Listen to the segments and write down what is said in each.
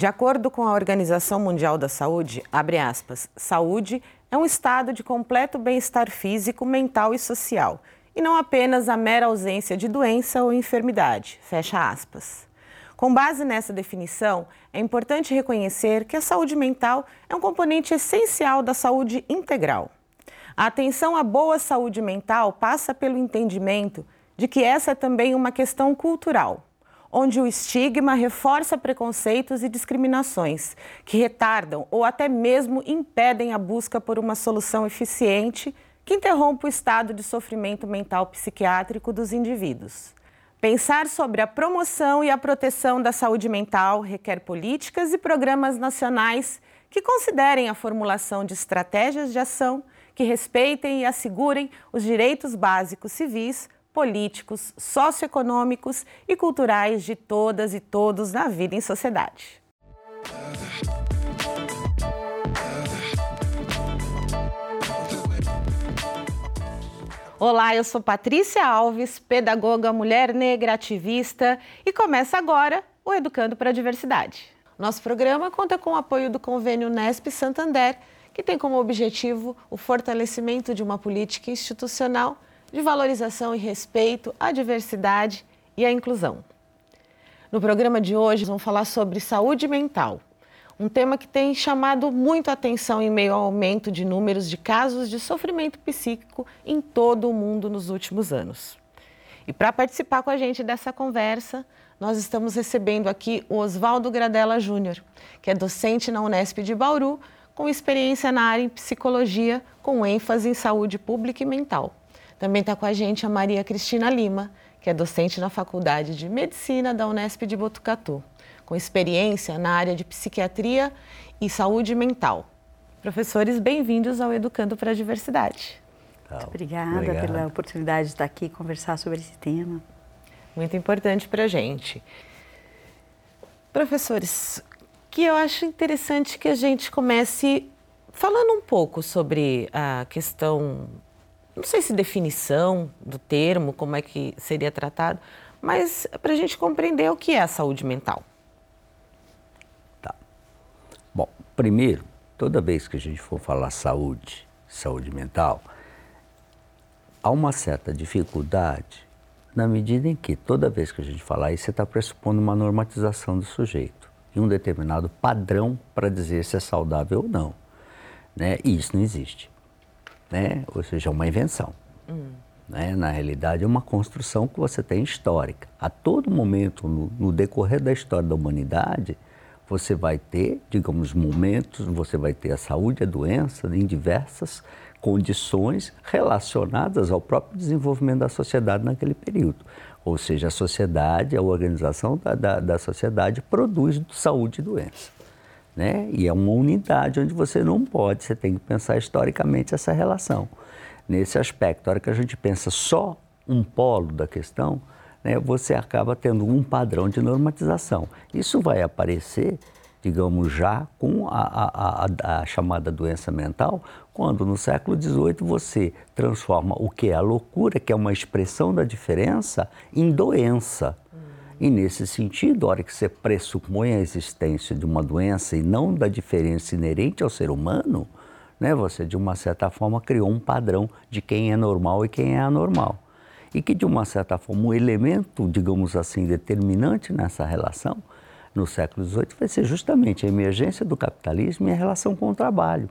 De acordo com a Organização Mundial da Saúde, aspas, saúde é um estado de completo bem-estar físico, mental e social, e não apenas a mera ausência de doença ou enfermidade, fecha aspas. Com base nessa definição, é importante reconhecer que a saúde mental é um componente essencial da saúde integral. A atenção à boa saúde mental passa pelo entendimento de que essa é também uma questão cultural onde o estigma reforça preconceitos e discriminações que retardam ou até mesmo impedem a busca por uma solução eficiente que interrompa o estado de sofrimento mental psiquiátrico dos indivíduos. Pensar sobre a promoção e a proteção da saúde mental requer políticas e programas nacionais que considerem a formulação de estratégias de ação que respeitem e assegurem os direitos básicos civis políticos, socioeconômicos e culturais de todas e todos na vida em sociedade. Olá, eu sou Patrícia Alves, pedagoga, mulher negra, ativista, e começa agora o Educando para a Diversidade. Nosso programa conta com o apoio do convênio Nesp Santander, que tem como objetivo o fortalecimento de uma política institucional de valorização e respeito à diversidade e à inclusão. No programa de hoje, vamos falar sobre saúde mental, um tema que tem chamado muito atenção em meio ao aumento de números de casos de sofrimento psíquico em todo o mundo nos últimos anos. E para participar com a gente dessa conversa, nós estamos recebendo aqui o Oswaldo Gradella Júnior, que é docente na Unesp de Bauru, com experiência na área em psicologia, com ênfase em saúde pública e mental. Também está com a gente a Maria Cristina Lima, que é docente na Faculdade de Medicina da Unesp de Botucatu, com experiência na área de psiquiatria e saúde mental. Professores, bem-vindos ao Educando para a Diversidade. Muito obrigada Obrigado. pela oportunidade de estar aqui e conversar sobre esse tema. Muito importante para a gente. Professores, que eu acho interessante que a gente comece falando um pouco sobre a questão não sei se definição do termo, como é que seria tratado, mas para a gente compreender o que é a saúde mental. Tá. Bom, primeiro, toda vez que a gente for falar saúde, saúde mental, há uma certa dificuldade na medida em que toda vez que a gente falar isso, você está pressupondo uma normatização do sujeito e um determinado padrão para dizer se é saudável ou não. Né? E isso não existe né? ou seja, é uma invenção. Hum. Né? Na realidade, é uma construção que você tem histórica. A todo momento, no, no decorrer da história da humanidade, você vai ter, digamos, momentos, você vai ter a saúde a doença em diversas condições relacionadas ao próprio desenvolvimento da sociedade naquele período. Ou seja, a sociedade, a organização da, da, da sociedade produz saúde e doença né? E é uma unidade onde você não pode, você tem que pensar historicamente essa relação. Nesse aspecto, a hora que a gente pensa só um polo da questão, né, você acaba tendo um padrão de normatização. Isso vai aparecer, digamos, já com a, a, a, a chamada doença mental, quando no século XVIII você transforma o que é a loucura, que é uma expressão da diferença, em doença. E nesse sentido, a hora que você pressupõe a existência de uma doença e não da diferença inerente ao ser humano, né, você de uma certa forma criou um padrão de quem é normal e quem é anormal. E que de uma certa forma um elemento, digamos assim, determinante nessa relação no século XVIII vai ser justamente a emergência do capitalismo e a relação com o trabalho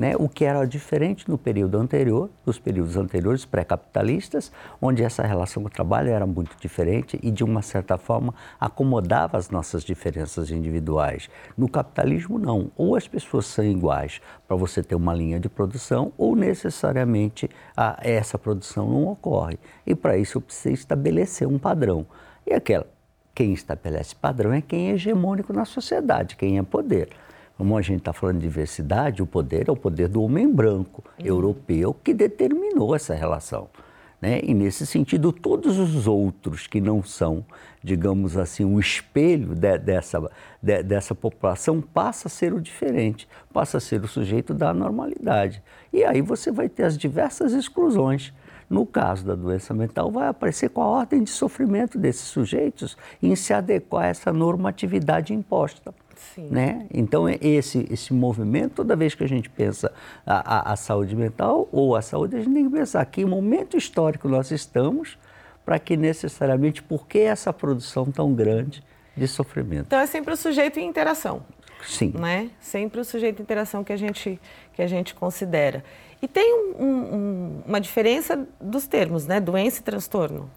né, o que era diferente no período anterior, nos períodos anteriores pré-capitalistas, onde essa relação com o trabalho era muito diferente e, de uma certa forma, acomodava as nossas diferenças individuais. No capitalismo, não. Ou as pessoas são iguais para você ter uma linha de produção, ou necessariamente a, essa produção não ocorre. E para isso eu preciso estabelecer um padrão. E aquela, quem estabelece padrão é quem é hegemônico na sociedade, quem é poder. Como a gente está falando de diversidade, o poder é o poder do homem branco, uhum. europeu, que determinou essa relação. Né? E nesse sentido, todos os outros que não são, digamos assim, o espelho de, dessa, de, dessa população passa a ser o diferente, passa a ser o sujeito da normalidade. E aí você vai ter as diversas exclusões. No caso da doença mental, vai aparecer com a ordem de sofrimento desses sujeitos em se adequar a essa normatividade imposta. Né? Então, esse, esse movimento, toda vez que a gente pensa a, a, a, saúde mental ou a saúde, a gente tem que pensar que momento histórico nós estamos para que necessariamente, por que essa produção tão grande de sofrimento? Então, é sempre o sujeito em interação. Sim. Né? Sempre o sujeito em interação que a gente, que a gente considera. E tem um, um, uma diferença dos termos, né? Doença e transtorno.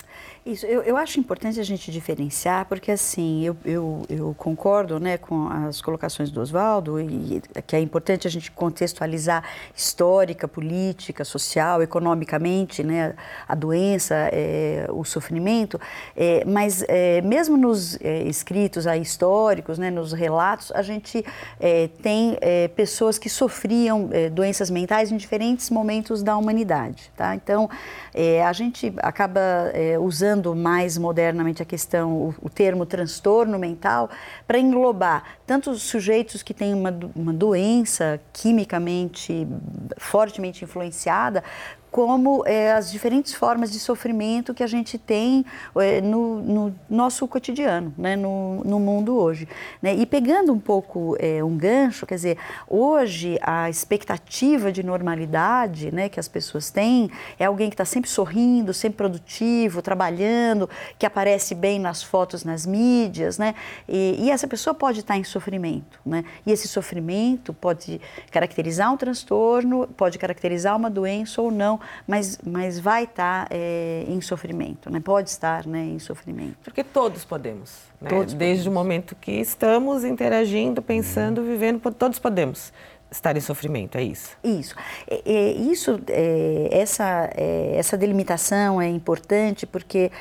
Isso, eu, eu acho importante a gente diferenciar, porque assim, eu, eu, eu concordo né, com as colocações do Oswaldo, e que é importante a gente contextualizar histórica, política, social, economicamente, né, a doença, é, o sofrimento, é, mas é, mesmo nos é, escritos aí, históricos, né, nos relatos, a gente é, tem é, pessoas que sofriam doenças mentais em diferentes momentos da humanidade. Tá? Então, a gente acaba usando usando mais modernamente a questão, o, o termo transtorno mental, para englobar tanto os sujeitos que têm uma, uma doença quimicamente fortemente influenciada, como é, as diferentes formas de sofrimento que a gente tem é, no, no, nosso cotidiano, né, no, no mundo hoje. Né? E pegando um pouco é, um gancho, quer dizer, hoje a expectativa de normalidade né, que as pessoas têm é alguém que está sempre sorrindo, sempre produtivo, trabalhando, que aparece bem nas fotos, nas mídias, né? E, e essa pessoa pode estar em sofrimento, né? E esse sofrimento pode caracterizar um transtorno, pode caracterizar uma doença ou não, mas, mas vai estar é, em sofrimento, né? pode estar né, em sofrimento. Porque todos podemos, né? todos desde podemos. o momento que estamos interagindo, pensando, vivendo, todos podemos estar em sofrimento, é isso? Isso. É, é, isso é, essa, é, essa delimitação é importante porque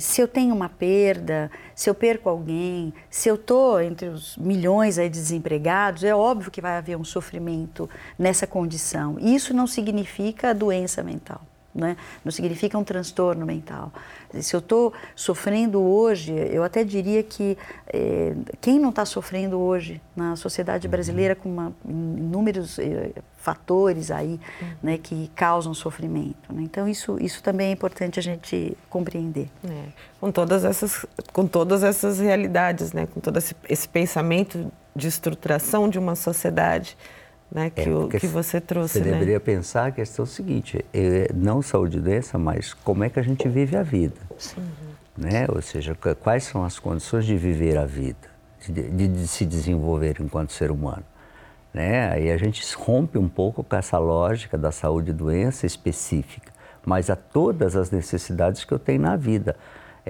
se eu tenho uma perda, se eu perco alguém, se eu estou entre os milhões aí de desempregados, é óbvio que vai haver um sofrimento nessa condição. Isso não significa doença mental. Né? Não significa um transtorno mental. Se eu estou sofrendo hoje, eu até diria que é, quem não está sofrendo hoje na sociedade uhum. brasileira com uma, inúmeros é, fatores aí uhum. né, que causam sofrimento. Né? Então isso, isso também é importante a gente compreender. É. Com todas essas, com todas essas realidades, né? com todo esse, esse pensamento de estruturação de uma sociedade né, que, é, o, que você trouxe. Você né? deveria pensar a questão seguinte, é, não saúde e doença, mas como é que a gente vive a vida. Né? Ou seja, quais são as condições de viver a vida, de, de, de se desenvolver enquanto ser humano. Né? Aí a gente rompe um pouco com essa lógica da saúde e doença específica, mas a todas as necessidades que eu tenho na vida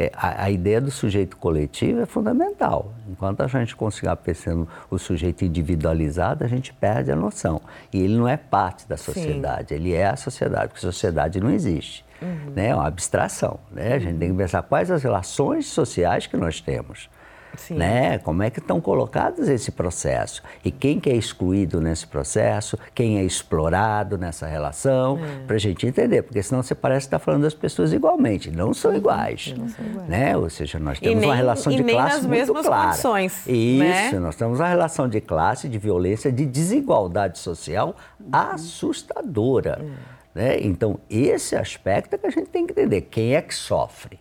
é, a, a, ideia do sujeito coletivo é fundamental. Enquanto a gente conseguir pensando o sujeito individualizado, a gente perde a noção. E ele não é parte da sociedade, Sim. ele é a sociedade, porque sociedade não existe. Uhum. Né? É uma abstração. Né? A gente tem que pensar quais as relações sociais que nós temos. Né? Como é que estão colocados esse processo? E quem que é excluído nesse processo? Quem é explorado nessa relação? É. Para a gente entender, porque senão você parece estar falando das pessoas igualmente. Não são iguais. Não são iguais. Né? Ou seja, nós temos nem, uma relação de classe muito clara. Condições, Isso, né? nós temos uma relação de classe, de violência, de desigualdade social assustadora. Uhum. Né? Então, esse aspecto é que a gente tem que entender. Quem é que sofre?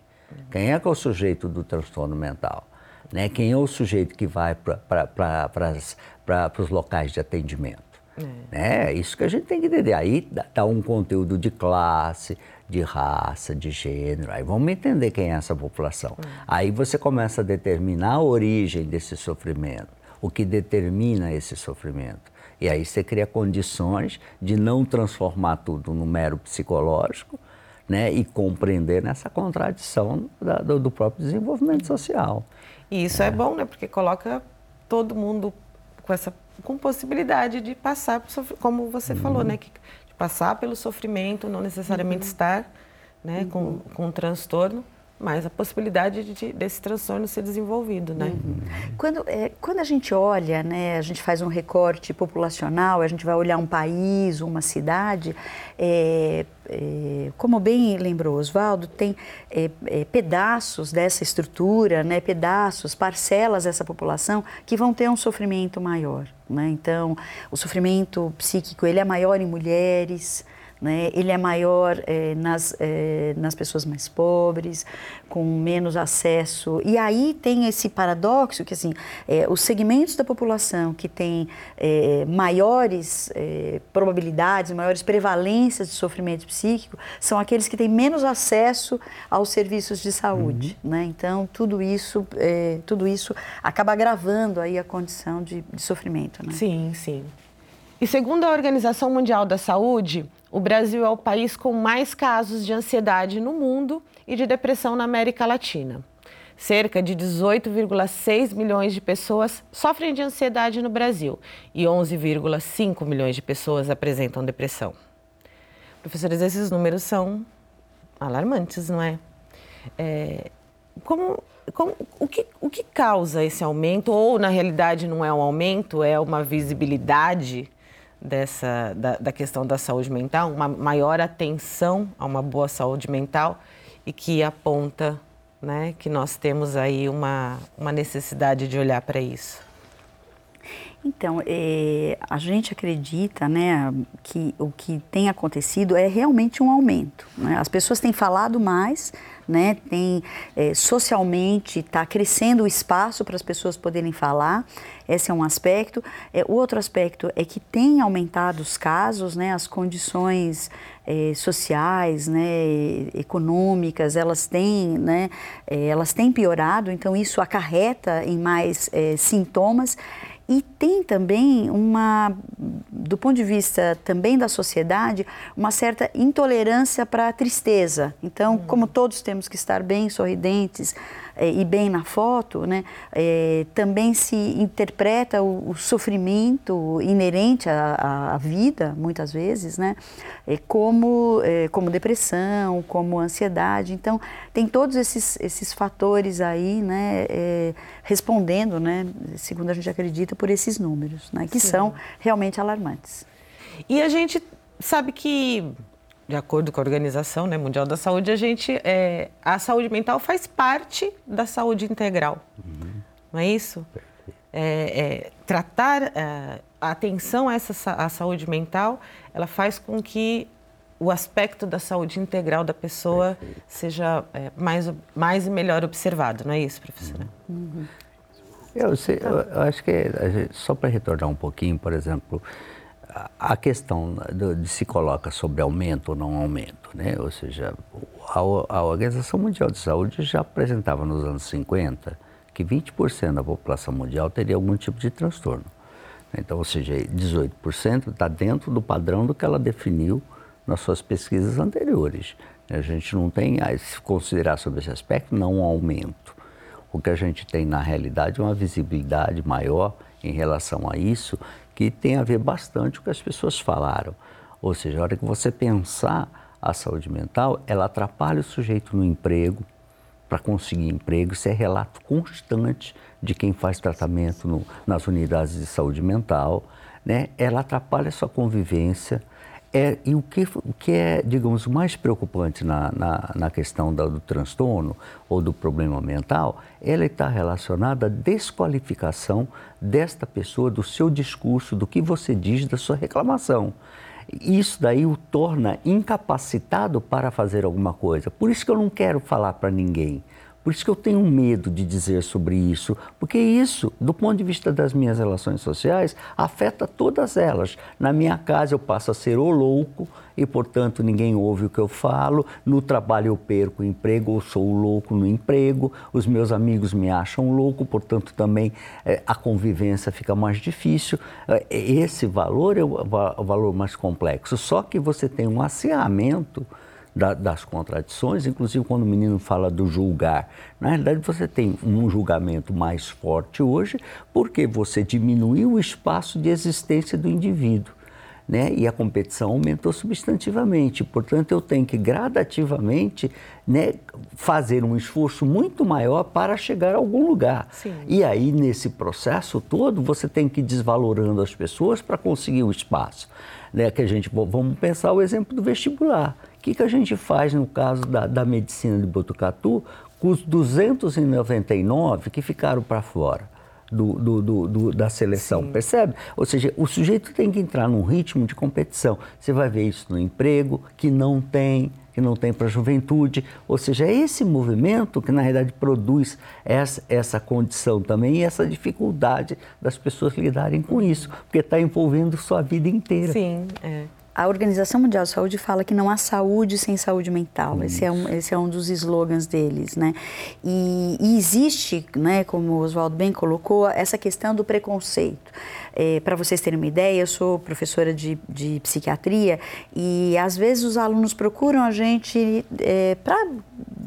Quem é que é o sujeito do transtorno mental? Né? Quem é o sujeito que vai para os locais de atendimento? É. Né? Isso que a gente tem que entender. Aí dá um conteúdo de classe, de raça, de gênero. Aí vamos entender quem é essa população. É. Aí você começa a determinar a origem desse sofrimento, o que determina esse sofrimento. E aí você cria condições de não transformar tudo no mero psicológico, né, e compreender nessa contradição da, do, do, próprio desenvolvimento social. E isso é. é bom, né? Porque coloca todo mundo com essa com possibilidade de passar, como você uhum. falou, né? Que, de passar pelo sofrimento, não necessariamente uhum. estar né, uhum. com, com um transtorno, mas a possibilidade de, desse transtorno ser desenvolvido, né? Uhum. Quando, é, quando a gente olha, né, a gente faz um recorte populacional, a gente vai olhar um país, uma cidade, é, é, como bem lembrou Oswaldo, tem é, é, pedaços dessa estrutura, né, pedaços, parcelas dessa população que vão ter um sofrimento maior. Né? Então, o sofrimento psíquico ele é maior em mulheres, né? ele é maior é, nas, é, nas pessoas mais pobres, com menos acesso. E aí tem esse paradoxo que assim, é, os segmentos da população que têm maiores probabilidades, maiores prevalências de sofrimento psíquico, são aqueles que têm menos acesso aos serviços de saúde. Uhum. Né? Então, tudo isso, tudo isso acaba agravando aí a condição de, de sofrimento. Né? Sim, sim. E segundo a Organização Mundial da Saúde, o Brasil é o país com mais casos de ansiedade no mundo e de depressão na América Latina. Cerca de 18,6 milhões de pessoas sofrem de ansiedade no Brasil e 11,5 milhões de pessoas apresentam depressão. Professores, esses números são alarmantes, não é? é como, como, o, que, o que causa esse aumento? Ou, na realidade, não é um aumento, é uma visibilidade dessa, da, da questão da saúde mental, uma maior atenção a uma boa saúde mental e que aponta né, que nós temos aí uma, uma necessidade de olhar para isso. Então, é, a gente acredita né, que o que tem acontecido é realmente um aumento. Né? As pessoas têm falado mais, né, tem é, socialmente está crescendo o espaço para as pessoas poderem falar. Esse é um aspecto. É, o outro aspecto é que tem aumentado os casos, né, as condições é, sociais, né, econômicas, elas têm, né, é, elas têm piorado. Então isso acarreta em mais é, sintomas. E tem também uma, do ponto de vista também da sociedade, uma certa intolerância para a tristeza. Então, uhum. como todos temos que estar bem sorridentes, é, e bem na foto, né, é, também se interpreta o, o sofrimento inerente à, à, vida, muitas vezes, né, é, como, é, como depressão, como ansiedade. Então, tem todos esses, esses fatores aí, né, respondendo, né, segundo a gente acredita, por esses números, né, que Sim. são realmente alarmantes. E a gente sabe que de acordo com a Organização né, Mundial da Saúde, a gente, é, a saúde mental faz parte da saúde integral. Uhum. Não é isso? É, é, tratar é, a atenção a essa a saúde mental, ela faz com que o aspecto da saúde integral da pessoa Perfeito. seja é, mais, mais e melhor observado, não é isso, professora? Uhum. Eu, sei, eu, eu acho que, só para retornar um pouquinho, por exemplo, a questão de se coloca sobre aumento ou não aumento, né? ou seja, a, a Organização Mundial de Saúde já apresentava nos anos 50 que 20% da população mundial teria algum tipo de transtorno. Então, ou seja, 18% está dentro do padrão do que ela definiu nas suas pesquisas anteriores. A gente não tem, se considerar sobre esse aspecto, não um aumento. O que a gente tem na realidade é uma visibilidade maior em relação a isso, que tem a ver bastante com o que as pessoas falaram. Ou seja, a hora que você pensar a saúde mental, ela atrapalha o sujeito no emprego, para conseguir emprego, isso é relato constante de quem faz tratamento no, nas unidades de saúde mental, né? ela atrapalha a sua convivência, é, e o que, o que é, digamos, mais preocupante na, na, na questão do, do transtorno ou do problema mental, ela está relacionada à desqualificação desta pessoa, do seu discurso, do que você diz, da sua reclamação. Isso daí o torna incapacitado para fazer alguma coisa. Por isso que eu não quero falar para ninguém. Por isso que eu tenho medo de dizer sobre isso, porque isso, do ponto de vista das minhas relações sociais, afeta todas elas. Na minha casa eu passo a ser o louco e, portanto, ninguém ouve o que eu falo. No trabalho eu perco o emprego, eu sou o louco no emprego. Os meus amigos me acham louco, portanto, também é, a convivência fica mais difícil. É, esse valor é o, valor mais complexo. Só que você tem um acirramento da, das contradições, inclusive quando o menino fala do julgar. Na realidade, você tem um julgamento mais forte hoje porque você diminuiu o espaço de existência do indivíduo. Né? E a competição aumentou substantivamente. Portanto, eu tenho que gradativamente né, fazer um esforço muito maior para chegar a algum lugar. Sim. E aí, nesse processo todo, você tem que ir desvalorando as pessoas para conseguir o espaço. Né? Que a gente, vamos pensar o exemplo do vestibular. O que, que a gente faz no caso da, da medicina de Botucatu com os 299 que ficaram para fora? do, do, do da seleção, Sim. percebe? Ou seja, o sujeito tem que entrar num ritmo de competição. Você vai ver isso no emprego, que não tem, que não tem para a juventude. Ou seja, é esse movimento que, na realidade, produz essa, essa condição também e essa dificuldade das pessoas lidarem com isso, porque está envolvendo sua vida inteira. Sim, é. A Organização Mundial de Saúde fala que não há saúde sem saúde mental. Esse é, um, esse é um dos slogans deles, né? E, e existe, né, como o Oswaldo bem colocou, essa questão do preconceito. É, Para vocês terem uma ideia, eu sou professora de, de psiquiatria e às vezes os alunos procuram a gente é, para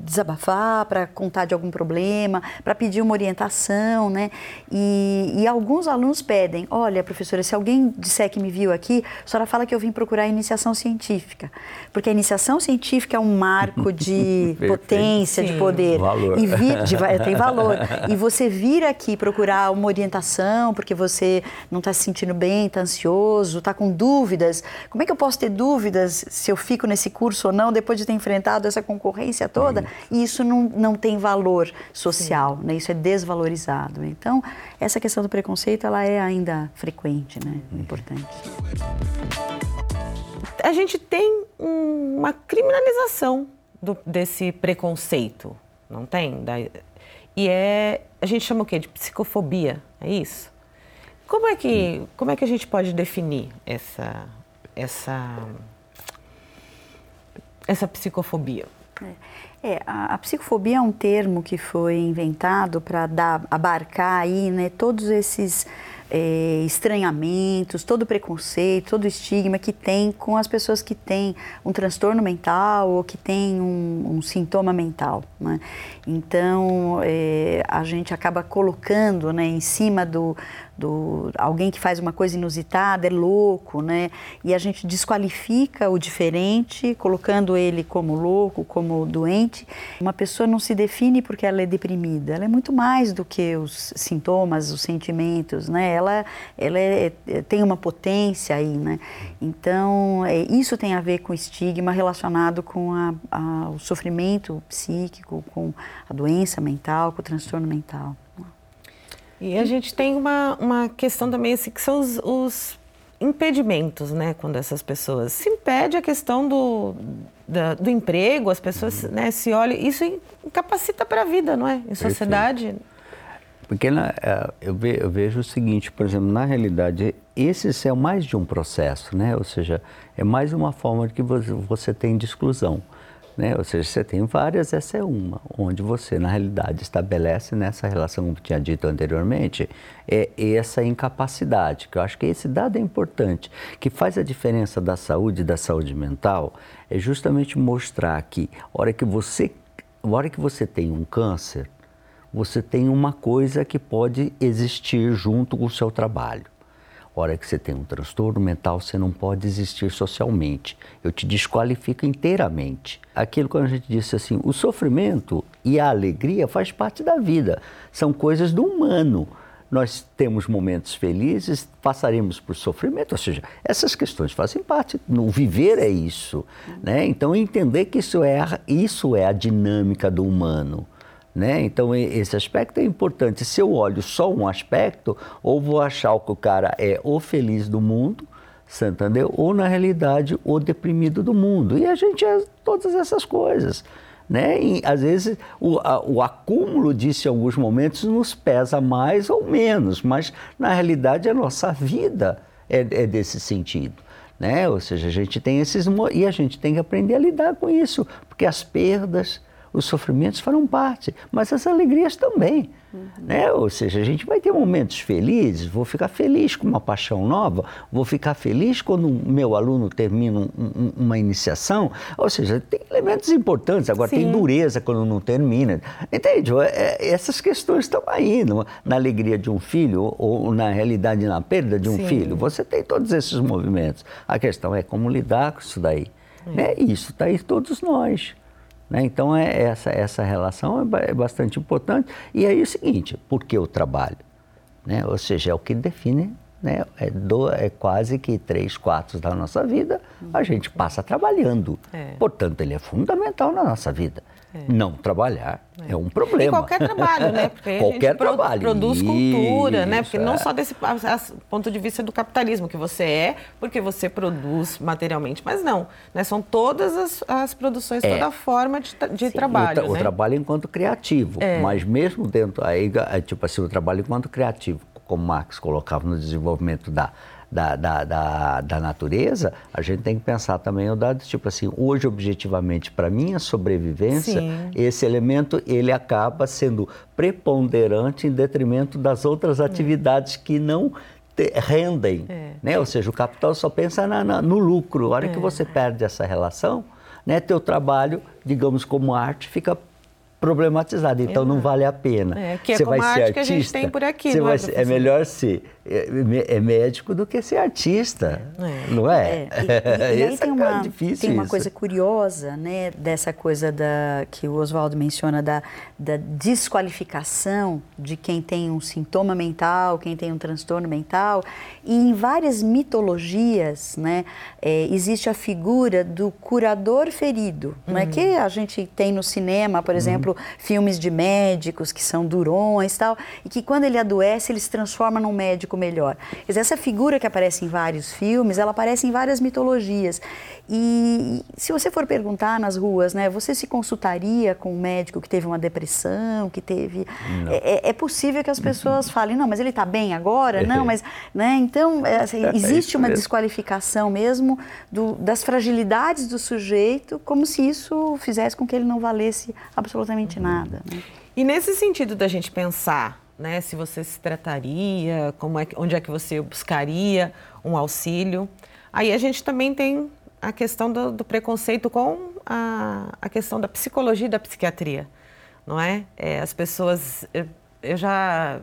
desabafar, para contar de algum problema, para pedir uma orientação, né? E, e, alguns alunos pedem: olha, professora, se alguém disser que me viu aqui, a senhora fala que eu vim procurar a iniciação científica. Porque a iniciação científica é um marco de potência, Sim. de poder. Valor. E vir, de, tem valor. E você vir aqui procurar uma orientação, porque você não está se sentindo bem, está ansioso, está com dúvidas. Como é que eu posso ter dúvidas se eu fico nesse curso ou não, depois de ter enfrentado essa concorrência toda? E isso não, não tem valor social, né? isso é desvalorizado. Então, essa questão do preconceito, ela é ainda frequente, né? importante. A gente tem uma criminalização do, desse preconceito, não tem? Da, e é, a gente chama o quê? De psicofobia, é isso? Como é que, como é que a gente pode definir essa, essa, essa psicofobia? É, a, a, psicofobia é um termo que foi inventado para abarcar aí, né, todos esses é, estranhamentos, todo preconceito, todo estigma que tem com as pessoas que têm um transtorno mental ou que têm um, um sintoma mental. Né? Então, é, a gente acaba colocando né, em cima do, do alguém que faz uma coisa inusitada, é louco, né? E a gente desqualifica o diferente, colocando ele como louco, como doente. Uma pessoa não se define porque ela é deprimida, ela é muito mais do que os sintomas, os sentimentos, né? Ela, ela é, é tem uma potência aí, né? Então, é, isso tem a ver com estigma relacionado com a, a, o sofrimento psíquico, com a doença mental, com o transtorno mental. E a gente tem uma, uma questão também, assim, que são os, os impedimentos, né? Quando essas pessoas se impede a questão do, da, do emprego, as pessoas né, se olham, isso incapacita para a vida, não é? Em sociedade. Porque na, é, eu, ve, eu, vejo o seguinte, por exemplo, na realidade, esse é mais de um processo, né? Ou seja, é mais uma forma que você tem de exclusão. Né? Ou seja, você tem várias, essa é uma, onde você, na realidade, estabelece nessa relação, como tinha dito anteriormente, é essa incapacidade, que eu acho que esse dado é importante, que faz a diferença da saúde e da saúde mental, é justamente mostrar que, hora que você, hora que você tem um câncer, você tem uma coisa que pode existir junto com o seu trabalho hora que você tem um transtorno mental, você não pode existir socialmente. Eu te desqualifico inteiramente. Aquilo que a gente disse assim, o sofrimento e a alegria faz parte da vida, são coisas do humano. Nós temos momentos felizes, passaremos por sofrimento, ou seja, essas questões fazem parte. No viver é isso, né? Então entender que isso é isso é a dinâmica do humano. Né? Então, esse aspecto é importante. Se eu olho só um aspecto, ou vou achar que o cara é o feliz do mundo, entendeu? ou na realidade o deprimido do mundo. E a gente é todas essas coisas. Né? E, às vezes o, a, o acúmulo disso em alguns momentos nos pesa mais ou menos, mas na realidade a nossa vida é, é desse sentido. Né? Ou seja, a gente tem esses. E a gente tem que aprender a lidar com isso, porque as perdas os sofrimentos farão parte, mas as alegrias também. Uhum. Né? Ou seja, a gente vai ter momentos felizes, vou ficar feliz com uma paixão nova, vou ficar feliz quando o meu aluno termina um, um, uma iniciação. Ou seja, tem elementos importantes, agora Sim. tem dureza quando não termina. Entende? É, é, essas questões estão aí, no, na alegria de um filho ou, na realidade na perda de um Sim. filho. Você tem todos esses movimentos. A questão é como lidar com isso daí. É. Né? Isso está aí todos nós. Né? Então, é, essa, essa relação é, é bastante importante. E aí é o seguinte, por que o trabalho? Né? Ou seja, é o que define, né? é, do, é quase que três quartos da nossa vida a gente passa trabalhando. É. Portanto, ele é fundamental na nossa vida. É. Não trabalhar é. é. um problema. E qualquer trabalho, né? Porque qualquer a gente trabalho. produz cultura, Isso, né? Porque é. não só desse ponto de vista do capitalismo, que você é porque você produz materialmente, mas não. Né? São todas as, as produções, é. toda a forma de, de trabalho. O, né? o, trabalho enquanto criativo, é. mas mesmo dentro, aí, tipo assim, o trabalho enquanto criativo, como Marx colocava no desenvolvimento da da, da, da, da, natureza, a gente tem que pensar também o dado tipo assim, hoje objetivamente para minha sobrevivência, Sim. esse elemento ele acaba sendo preponderante em detrimento das outras é. atividades que não te, rendem, é. né? Ou seja, o capital só pensa na, na, no lucro. A hora é. que você perde essa relação, né, teu trabalho, digamos como arte, fica problematizado, então não vale a pena. É, que é você vai ser artista, que a gente tem por aqui, você vai é, ser, é melhor ser é, é, médico do que ser artista, é. não é? é. E, e, e aí tem uma, tem uma coisa curiosa, né, dessa coisa da, que o Oswaldo menciona da, da desqualificação de quem tem um sintoma mental, quem tem um transtorno mental, e em várias mitologias, né, é, existe a figura do curador ferido, uhum. é que a gente tem no cinema, por uhum. exemplo, exemplo, filmes de médicos que são durões tal, e que quando ele adoece, ele se transforma num médico melhor. essa figura que aparece em vários filmes, ela aparece em várias mitologias. E se você for perguntar nas ruas, né, você se consultaria com um médico que teve uma depressão, que teve... É, é, é, possível que as pessoas falem, não, mas ele está bem agora? Não, mas... Né, então, é, assim, é existe uma desqualificação mesmo do, das fragilidades do sujeito, como se isso fizesse com que ele não valesse absolutamente uhum. nada. Né? E nesse sentido da gente pensar né, se você se trataria, como é, onde é que você buscaria um auxílio. Aí a gente também tem a questão do, do preconceito com a, a, questão da psicologia e da psiquiatria, não é? é as pessoas... Eu, eu já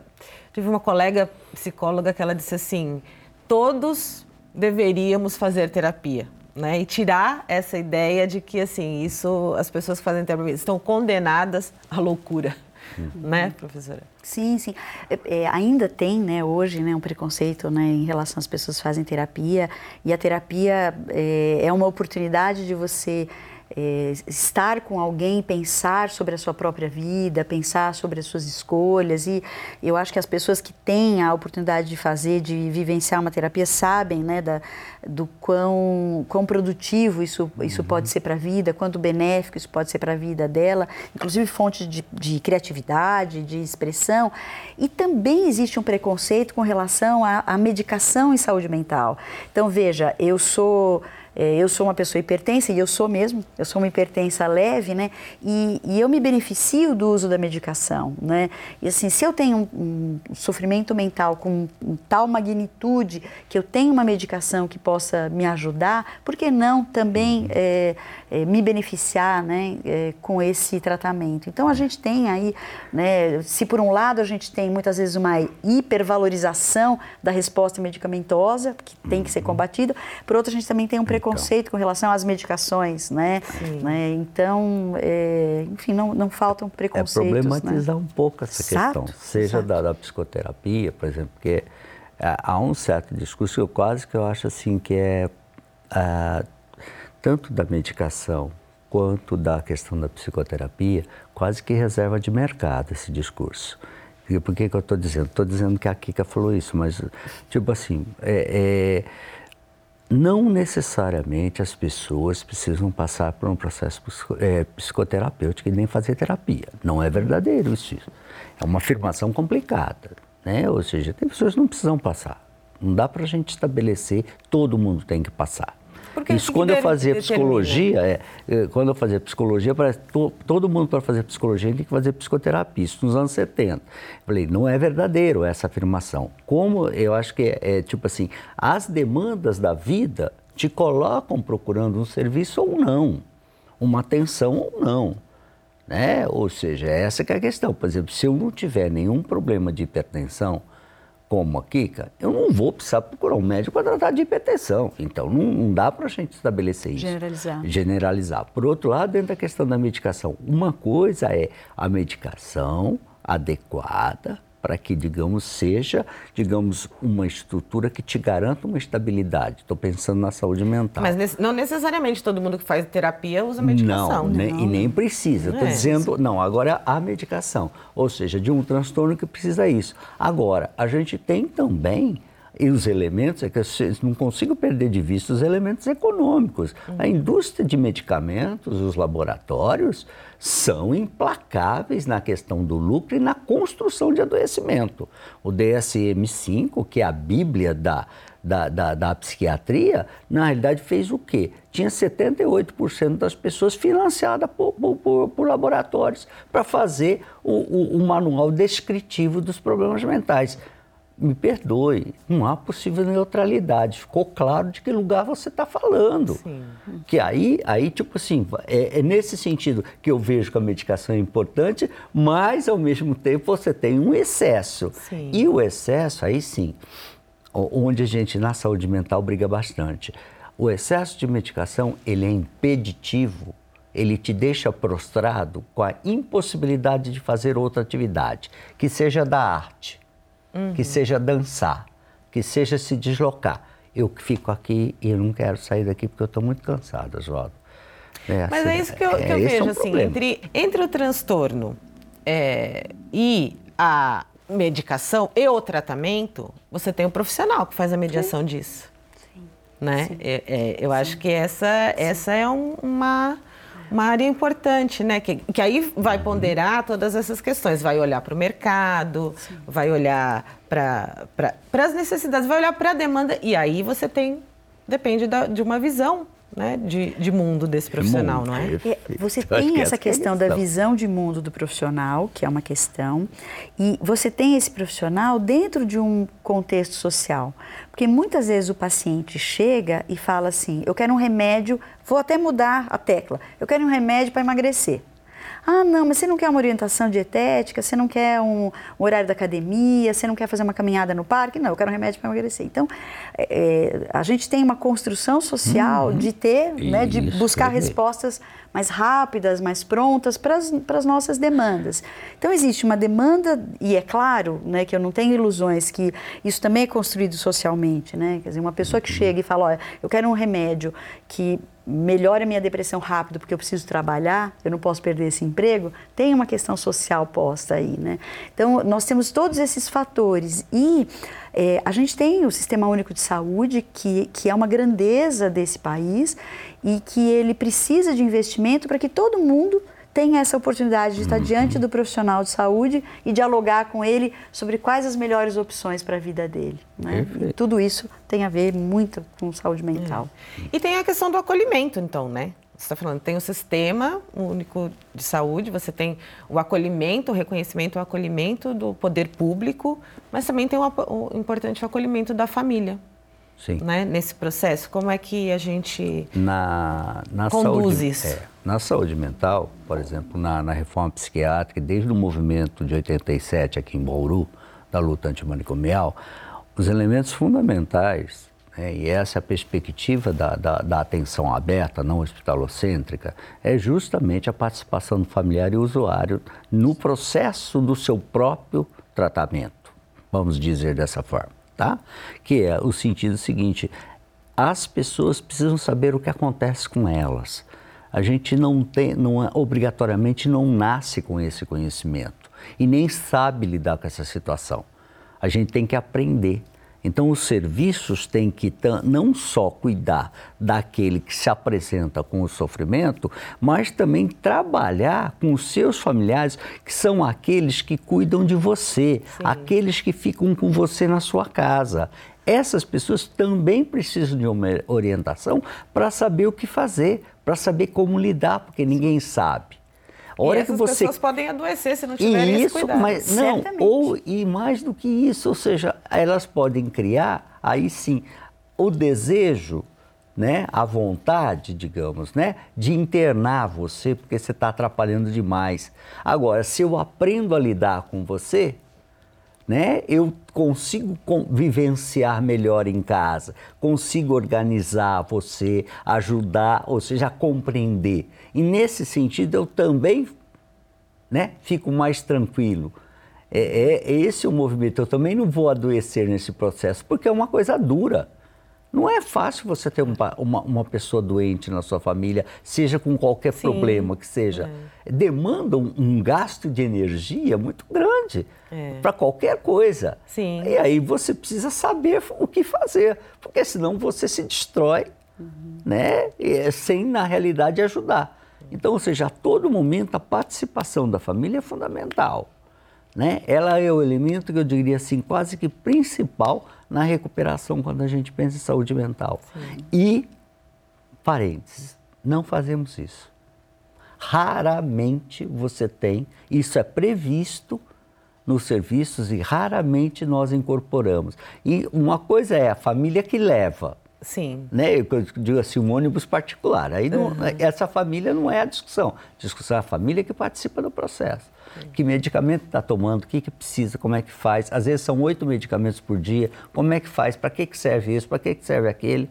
tive uma colega psicóloga que ela disse assim, todos deveríamos fazer terapia, né? E tirar essa ideia de que assim isso as pessoas que fazem terapia estão condenadas à loucura, uhum. né, professora? Sim, sim. É, é, ainda tem, né, hoje, né, um preconceito, né, em relação às pessoas que fazem terapia e a terapia é, é uma oportunidade de você é, estar com alguém, pensar sobre a sua própria vida, pensar sobre as suas escolhas. E eu acho que as pessoas que têm a oportunidade de fazer, de vivenciar uma terapia, sabem né, da, do quão, quão produtivo isso, isso pode uhum. ser para a vida, quanto benéfico isso pode ser para a vida dela, inclusive fonte de, de criatividade, de expressão. E também existe um preconceito com relação à, à medicação em saúde mental. Então, veja, eu sou é, eu sou uma pessoa hipertensa, e eu sou mesmo, eu sou uma hipertensa leve, né? E, e eu me beneficio do uso da medicação, né? E assim, se eu tenho um, um sofrimento mental com um, tal magnitude que eu tenho uma medicação que possa me ajudar, por que não também é, é, me beneficiar, né? É, com esse tratamento? Então a gente tem aí, né? Se por um lado a gente tem muitas vezes uma hipervalorização da resposta medicamentosa, que tem que ser combatida, por outro a gente também tem um preconceito então. com relação às medicações, né? né? Então, é, enfim, não, não faltam preconceitos. É problematizar né? um pouco essa exato, questão, seja da, da, psicoterapia, por exemplo, porque é, há um certo discurso que eu quase que eu acho assim que é, é tanto da medicação quanto da questão da psicoterapia, quase que reserva de mercado esse discurso. E por que, que eu estou dizendo? Estou dizendo que a Kika falou isso, mas, tipo assim, é, é não necessariamente as pessoas precisam passar por um processo é, psicoterapêutico e nem fazer terapia. Não é verdadeiro isso. É uma afirmação complicada. Né? Ou seja, tem pessoas que não precisam passar. Não dá para a gente estabelecer todo mundo tem que passar. Porque Isso quando eu fazia psicologia, é, é, quando eu fazia psicologia, parece to, todo mundo para fazer psicologia tem que fazer psicoterapia. Isso nos anos 70. Falei, não é verdadeiro essa afirmação. Como eu acho que é, é tipo assim, as demandas da vida te colocam procurando um serviço ou não, uma atenção ou não. Né? Ou seja, essa é a questão. Por exemplo, se eu não tiver nenhum problema de hipertensão, como a Kika, eu não vou precisar procurar um médico para tratar de hipertensão. Então, não, não dá para a gente estabelecer isso. Generalizar. Generalizar. Por outro lado, dentro da questão da medicação, uma coisa é a medicação adequada para que, digamos, seja, digamos, uma estrutura que te garanta uma estabilidade. Estou pensando na saúde mental. Mas não necessariamente todo mundo que faz terapia usa medicação. Não, né? não. e nem precisa. Estou é dizendo, isso. não, agora a medicação, ou seja, de um transtorno que precisa isso. Agora, a gente tem também e os elementos, é que eu não consigo perder de vista os elementos econômicos. Uhum. A indústria de medicamentos, os laboratórios, são implacáveis na questão do lucro e na construção de adoecimento. O DSM-5, que é a bíblia da, da, da, da, psiquiatria, na realidade fez o quê? Tinha 78% das pessoas financiadas por, por, por laboratórios para fazer o, o, o manual descritivo dos problemas mentais me perdoe, não há possível neutralidade. Ficou claro de que lugar você está falando. Sim. Que aí, aí, tipo assim, é, é, nesse sentido que eu vejo que a medicação é importante, mas ao mesmo tempo você tem um excesso. Sim. E o excesso, aí sim, onde a gente na saúde mental briga bastante. O excesso de medicação, ele é impeditivo ele te deixa prostrado com a impossibilidade de fazer outra atividade, que seja da arte, uhum. que seja dançar, que seja se deslocar. Eu fico aqui e eu não quero sair daqui porque eu estou muito cansado, Oswaldo. É, Mas é assim, é isso que eu, que eu vejo, é um assim, entre, entre o transtorno é, e a medicação e o tratamento, você tem um profissional que faz a mediação Sim. disso. Sim. Né? Sim. É, é, eu Sim. acho que essa, essa é um, uma uma área importante, né? Que, que aí vai uhum. ponderar todas essas questões, vai olhar para o mercado, Sim. vai olhar para pra, as necessidades, vai olhar para a demanda, e aí você tem, depende da, de uma visão né, de, de mundo desse profissional, mundo, não é? é você tem que essa questão, questão da visão de mundo do profissional, que é uma questão, e você tem esse profissional dentro de um contexto social. Porque muitas vezes o paciente chega e fala assim: eu quero um remédio, vou até mudar a tecla, eu quero um remédio para emagrecer. Ah, não, mas você não quer uma orientação dietética, você não quer um, um horário da academia, você não quer fazer uma caminhada no parque? Não, eu quero um remédio para emagrecer. Então, é, é, a gente tem uma construção social uhum. de ter, né, de buscar respostas mais rápidas, mais prontas para as nossas demandas. Então, existe uma demanda, e é claro né, que eu não tenho ilusões que isso também é construído socialmente. Né? Quer dizer, uma pessoa que uhum. chega e fala, olha, eu quero um remédio que melhore a minha depressão rápido porque eu preciso trabalhar, eu não posso perder esse emprego, tem uma questão social posta aí, né? Então, nós temos todos esses fatores e é, a gente tem o Sistema Único de Saúde, que, que é uma grandeza desse país e que ele precisa de investimento para que todo mundo tenha essa oportunidade de estar uhum. diante do profissional de saúde e dialogar com ele sobre quais as melhores opções para a vida dele. Né? E tudo isso tem a ver muito com saúde mental. É. E tem a questão do acolhimento, então, né? Você está falando, tem o sistema único de saúde, você tem o acolhimento, o reconhecimento, o acolhimento do poder público, mas também tem o, o importante acolhimento da família. Sim. Né, nesse processo? Como é que a gente na, na conduz saúde, isso? É, na saúde mental, por exemplo, na, na, reforma psiquiátrica, desde o movimento de 87 aqui em Bauru, da luta antimanicomial, os elementos fundamentais, né, e essa é a perspectiva da, da, da atenção aberta, não hospitalocêntrica, é justamente a participação do familiar e usuário no processo do seu próprio tratamento, vamos dizer dessa forma tá? Que é o sentido seguinte: as pessoas precisam saber o que acontece com elas. A gente não tem, não é, obrigatoriamente não nasce com esse conhecimento e nem sabe lidar com essa situação. A gente tem que aprender. Então, os serviços têm que não só cuidar daquele que se apresenta com o sofrimento, mas também trabalhar com os seus familiares, que são aqueles que cuidam de você, Sim. aqueles que ficam com você na sua casa. Essas pessoas também precisam de uma orientação para saber o que fazer, para saber como lidar, porque ninguém sabe. A hora e essas que você... pessoas podem adoecer se não tiverem isso, esse cuidado. Mas, não, ou e mais do que isso, ou seja, elas podem criar, aí sim, o desejo, né, a vontade, digamos, né, de internar você porque você está atrapalhando demais. Agora, se eu aprendo a lidar com você, né, eu consigo vivenciar melhor em casa, consigo organizar você, ajudar, ou seja, compreender. E nesse sentido eu também né, fico mais tranquilo. É, é, é esse o movimento. Eu também não vou adoecer nesse processo, porque é uma coisa dura. Não é fácil você ter uma, uma, uma, pessoa doente na sua família, seja com qualquer Sim. problema que seja. É. Demanda um, um, gasto de energia muito grande é. para qualquer coisa. Sim. E aí você precisa saber o que fazer, porque senão você se destrói, uhum. né? E, sem, na realidade, ajudar. Então, ou seja, a todo momento a participação da família é fundamental. Né? Ela é o elemento que eu diria assim, quase que principal na recuperação quando a gente pensa em saúde mental. Sim. E, parênteses, não fazemos isso. Raramente você tem, isso é previsto nos serviços e raramente nós incorporamos. E uma coisa é a família que leva. Sim. Né? Eu digo assim, um ônibus particular. Aí não, uhum. essa família não é a discussão. A discussão é a família que participa do processo. Que medicamento está tomando, o que, que precisa, como é que faz. Às vezes são oito medicamentos por dia, como é que faz, para que, que serve isso, para que, que serve aquele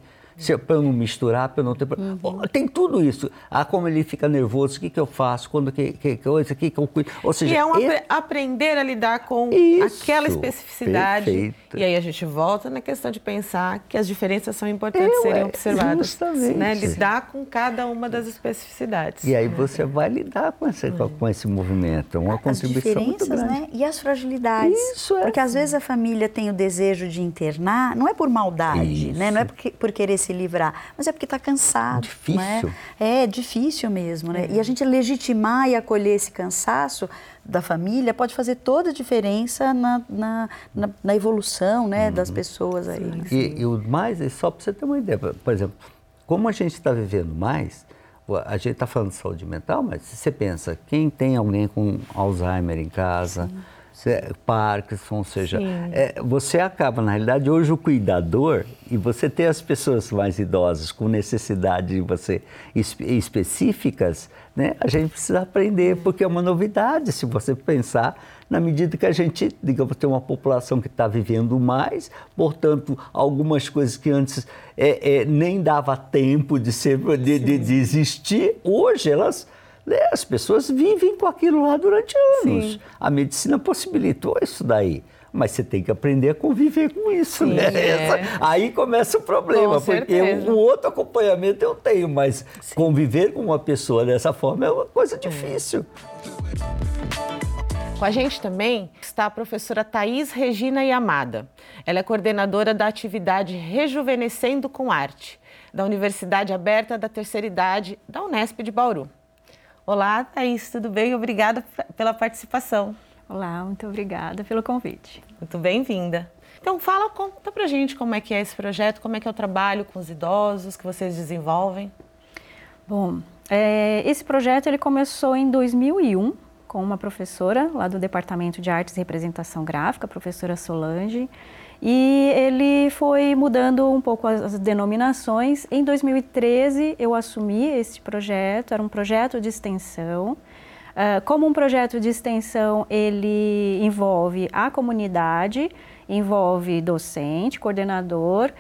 para eu não misturar, para eu não ter. Uhum. Tem tudo isso. Ah, como ele fica nervoso, o que, que eu faço, quando que, que coisa, que, que eu cuido. Ou seja, e é um esse... aprender a lidar com isso, aquela especificidade. Perfeito. E aí a gente volta na questão de pensar que as diferenças são importantes eu, serem observadas. Justamente. Né? Lidar com cada uma das especificidades. E aí você vai lidar com esse, com, com esse movimento. É uma as contribuição muito grande. Né? E as fragilidades. Isso é. Porque às vezes a família tem o desejo de internar, não é por maldade, né? não é porque, por querer se se livrar, mas é porque está cansado. Difícil. É? é difícil mesmo, né? É. E a gente legitimar e acolher esse cansaço da família pode fazer toda a diferença na, na, na, na evolução né, uhum. das pessoas aí. E, e, o mais, só para você ter uma ideia, por exemplo, como a gente está vivendo mais, a gente está falando de saúde mental, mas se você pensa, quem tem alguém com Alzheimer em casa, Sim Parkinson, ou seja, é, você acaba, na realidade, hoje o cuidador, e você ter as pessoas mais idosas com necessidade de você específicas, né, a gente precisa aprender, porque é uma novidade se você pensar na medida que a gente, digamos, tem uma população que está vivendo mais, portanto, algumas coisas que antes é, é, nem dava tempo de, ser, de, de, de existir, hoje elas? As pessoas vivem com aquilo lá durante anos. Sim. A medicina possibilitou isso daí. Mas você tem que aprender a conviver com isso, Sim, né? É. Essa, aí começa o problema, com porque o, o, outro acompanhamento eu tenho, mas Sim. conviver com uma pessoa dessa forma é uma coisa é. difícil. Com a gente também está a professora Thais Regina Yamada. Ela é coordenadora da atividade Rejuvenescendo com Arte, da Universidade Aberta da Terceira Idade, da Unesp de Bauru. Olá, Thaís, tudo bem? Obrigada pela participação. Olá, muito obrigada pelo convite. Muito bem-vinda. Então, fala, conta pra gente como é que é esse projeto, como é que é o trabalho com os idosos que vocês desenvolvem. Bom, é, esse projeto ele começou em 2001 com uma professora lá do Departamento de Artes e Representação Gráfica, a professora Solange, e ele foi mudando um pouco as, denominações. Em 2013, eu assumi esse projeto, era um projeto de extensão. Uh, como um projeto de extensão, ele envolve a comunidade, envolve docente, coordenador,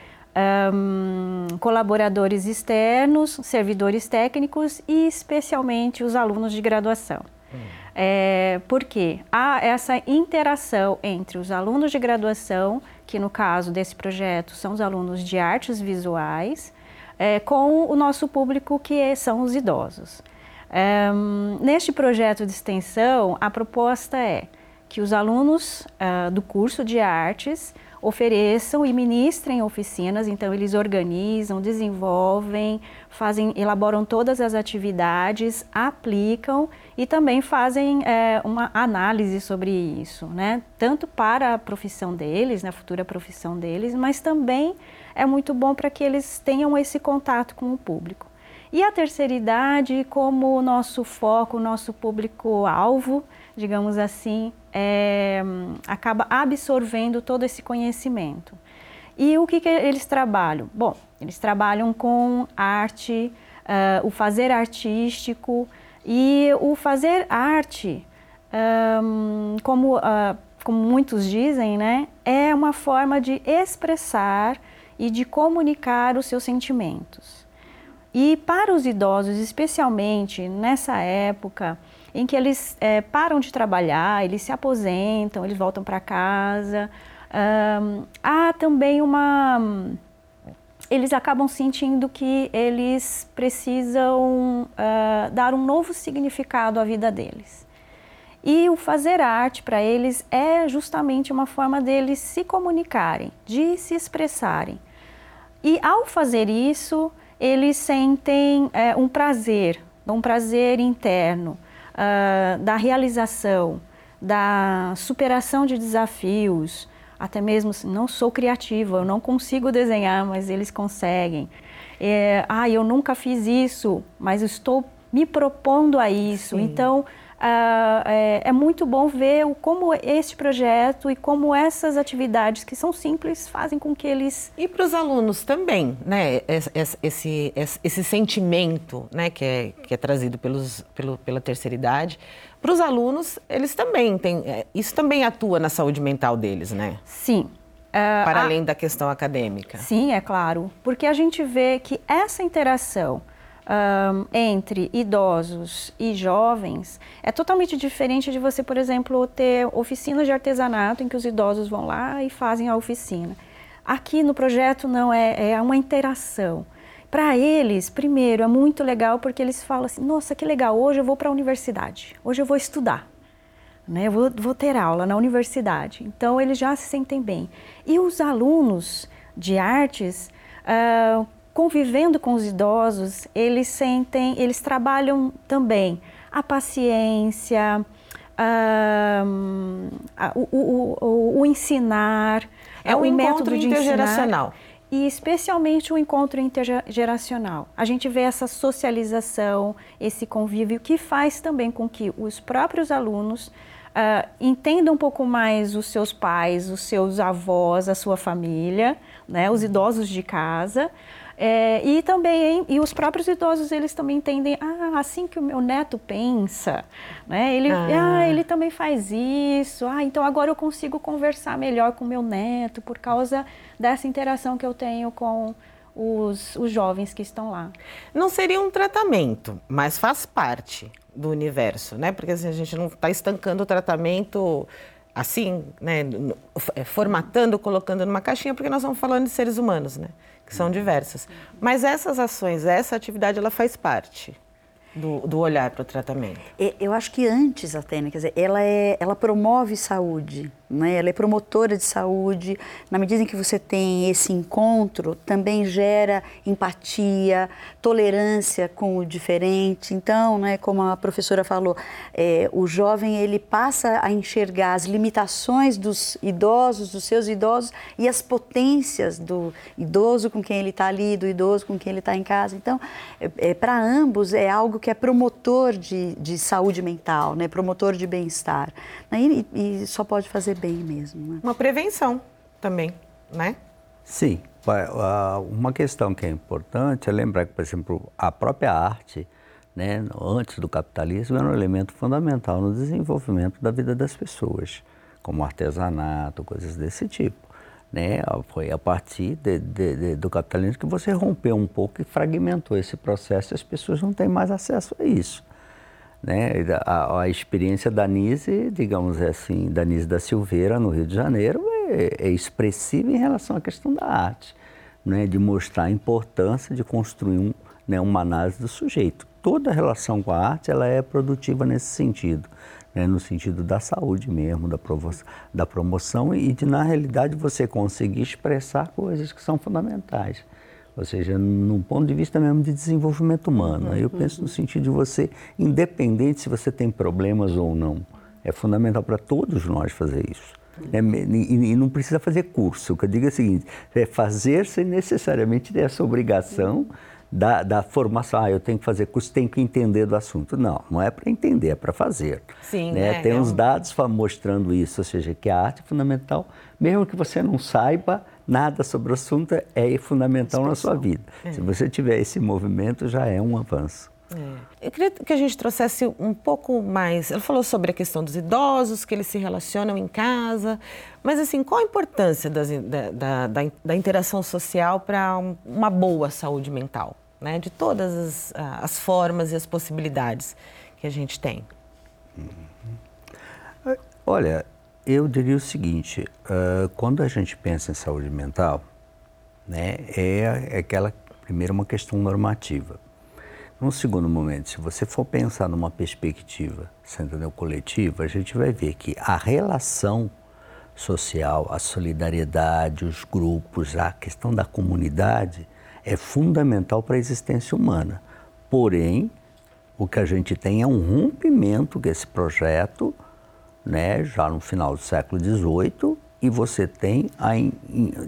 um, colaboradores externos, servidores técnicos e especialmente os alunos de graduação. Hum. É, porque há essa interação entre os alunos de graduação que no caso desse projeto são os alunos de artes visuais, é, com o nosso público que é, são os idosos. É, neste projeto de extensão, a proposta é que os alunos uh, do curso de artes ofereçam e ministrem oficinas, então eles organizam, desenvolvem, fazem, elaboram todas as atividades, aplicam e também fazem é, uma análise sobre isso, né? Tanto para a profissão deles, na né, futura profissão deles, mas também é muito bom para que eles tenham esse contato com o público. E a terceira idade, como o nosso foco, o nosso público-alvo, digamos assim, é, acaba absorvendo todo esse conhecimento. E o que, que eles trabalham? Bom, eles trabalham com arte, uh, o fazer artístico e o fazer arte, um, como, uh, como muitos dizem, né, é uma forma de expressar e de comunicar os seus sentimentos. E para os idosos, especialmente nessa época, em que eles é, param de trabalhar, eles se aposentam, eles voltam para casa. Um, há também uma. Eles acabam sentindo que eles precisam uh, dar um novo significado à vida deles. E o fazer arte para eles é justamente uma forma deles se comunicarem, de se expressarem. E ao fazer isso, eles sentem é, um prazer, um prazer interno uh, da realização, da superação de desafios, até mesmo assim, não sou criativa, eu não consigo desenhar, mas eles conseguem. É, ah, eu nunca fiz isso, mas estou me propondo a isso. Sim. Então, Uh, é, é, muito bom ver o, como este projeto e como essas atividades que são simples fazem com que eles... E para os alunos também, né? Esse, esse, esse, sentimento né? que, é, que é trazido pelos, pelo, pela terceira idade, para os alunos, eles também têm... É, isso também atua na saúde mental deles, né? Sim. Uh, para a... além da questão acadêmica. Sim, é claro. Porque a gente vê que essa interação um, entre idosos e jovens é totalmente diferente de você, por exemplo, ter oficinas de artesanato em que os idosos vão lá e fazem a oficina. Aqui no projeto não é, é uma interação. Para eles, primeiro, é muito legal porque eles falam assim: nossa, que legal, hoje eu vou para a universidade, hoje eu vou estudar. Né? Eu vou, vou ter aula na universidade. Então, eles já se sentem bem. E os alunos de artes, uh, convivendo com os idosos, eles sentem, eles trabalham também a paciência, o, o, o, o, ensinar, é um o método intergeracional. e especialmente o encontro intergeracional. A gente vê essa socialização, esse convívio que faz também com que os próprios alunos uh, entendam um pouco mais os seus pais, os seus avós, a sua família, né, os idosos de casa, é, e também, e os próprios idosos, eles também entendem, ah, assim que o meu neto pensa, né? Ele, ah. ah. ele também faz isso, ah, então agora eu consigo conversar melhor com meu neto por causa dessa interação que eu tenho com os, os jovens que estão lá. Não seria um tratamento, mas faz parte do universo, né? Porque assim, a gente não está estancando o tratamento assim, né, é, formatando, colocando numa caixinha, porque nós estamos falando de seres humanos, né? que são diversas. Mas essas ações, essa atividade, ela faz parte do, do olhar para o tratamento. Eu acho que antes até, né? quer dizer, ela, é, ela promove saúde, né? ela é promotora de saúde. Na medida em que você tem esse encontro, também gera empatia, tolerância com o diferente. Então, né, como a professora falou, é, o jovem ele passa a enxergar as limitações dos idosos, dos seus idosos e as potências do idoso com quem ele está ali, do idoso com quem ele está em casa. Então, é, é para ambos é algo que é promotor de, de saúde mental, né, promotor de bem-estar. E, e só pode fazer bem mesmo. Né? Uma prevenção também, né? Sim. Uma questão que é importante é lembrar que, por exemplo, a própria arte, né, antes do capitalismo, era um elemento fundamental no desenvolvimento da vida das pessoas, como artesanato, coisas desse tipo. Né? Foi a partir de, de, de, do capitalismo que você rompeu um pouco e fragmentou esse processo e as pessoas não têm mais acesso a isso. Né? A, a, experiência da Nise, digamos assim, da Nise da Silveira, no Rio de Janeiro, é, é expressiva em relação à questão da arte, né? de mostrar a importância de construir um, né, uma análise do sujeito. Toda relação com a arte ela é produtiva nesse sentido, né? no sentido da saúde mesmo, da, da promoção e de, na realidade, você conseguir expressar coisas que são fundamentais ou seja, num ponto de vista mesmo de desenvolvimento humano. Uhum, eu penso no sentido de você, independente se você tem problemas ou não, é fundamental para todos nós fazer isso. É, e, e, não precisa fazer curso. O que eu digo é o seguinte: é fazer sem necessariamente ter essa obrigação da, da, formação. Ah, eu tenho que fazer curso, tenho que entender do assunto. Não, não é para entender, é para fazer. Sim, né? É, Tem uns dados mostrando isso, ou seja, que a arte é fundamental, mesmo que você não saiba nada sobre o assunto é fundamental na sua vida. É. Se você tiver esse movimento, já é um avanço. É. Eu queria que a gente trouxesse um pouco mais. Ela falou sobre a questão dos idosos, que eles se relacionam em casa, mas assim, qual a importância das, da, da, da, da, interação social para um, uma boa saúde mental, né? De todas as, as formas e as possibilidades que a gente tem. Uhum. Olha, eu diria o seguinte: uh, quando a gente pensa em saúde mental, né, é, é aquela primeiro uma questão normativa. Num segundo momento, se você for pensar numa perspectiva, entendeu, coletiva, a gente vai ver que a relação social, a solidariedade, os grupos, a questão da comunidade é fundamental para a existência humana. Porém, o que a gente tem é um rompimento desse projeto, né, já no final do século XVIII, e você tem a,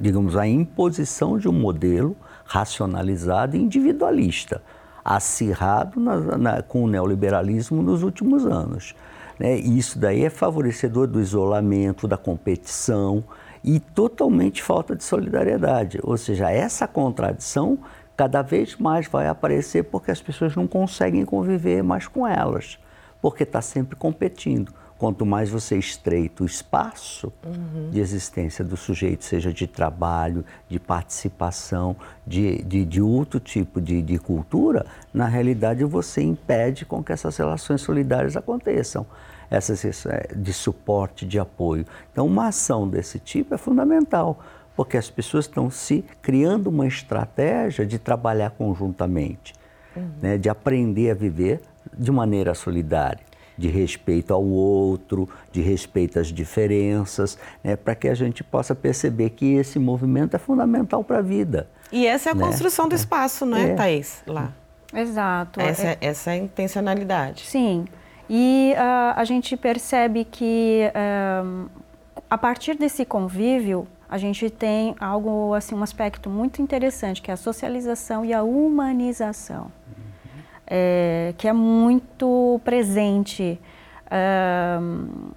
digamos, a imposição de um modelo racionalizado e individualista, acirrado na, na, com o neoliberalismo nos últimos anos. Né? Isso daí é favorecedor do isolamento, da competição e totalmente falta de solidariedade. Ou seja, essa contradição cada vez mais vai aparecer porque as pessoas não conseguem conviver mais com elas, porque está sempre competindo. Quanto mais você estreita o espaço uhum. de existência do sujeito, seja de trabalho, de participação, de, de, de outro tipo de, de cultura, na realidade você impede com que essas relações solidárias aconteçam essas é, de suporte, de apoio. Então, uma ação desse tipo é fundamental, porque as pessoas estão se criando uma estratégia de trabalhar conjuntamente, uhum. né, de aprender a viver de maneira solidária de respeito ao outro, de respeito às diferenças, né, para que a gente possa perceber que esse movimento é fundamental para a vida. E essa é a né? construção do é. espaço, não é, é. Thaís? Lá. Exato. Essa é, essa é a intencionalidade. Sim. E uh, a gente percebe que uh, a partir desse convívio a gente tem algo assim um aspecto muito interessante que é a socialização e a humanização. É, que é muito presente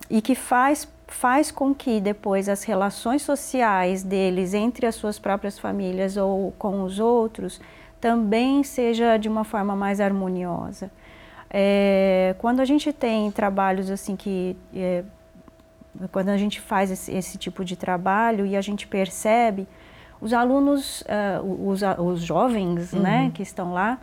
e que faz faz com que depois as relações sociais deles entre as suas próprias famílias ou com os outros também seja de uma forma mais harmoniosa. É, quando a gente tem trabalhos assim que é, quando a gente faz esse, esse, tipo de trabalho e a gente percebe os alunos, uh, os, os, jovens, né, uhum. né, que estão lá,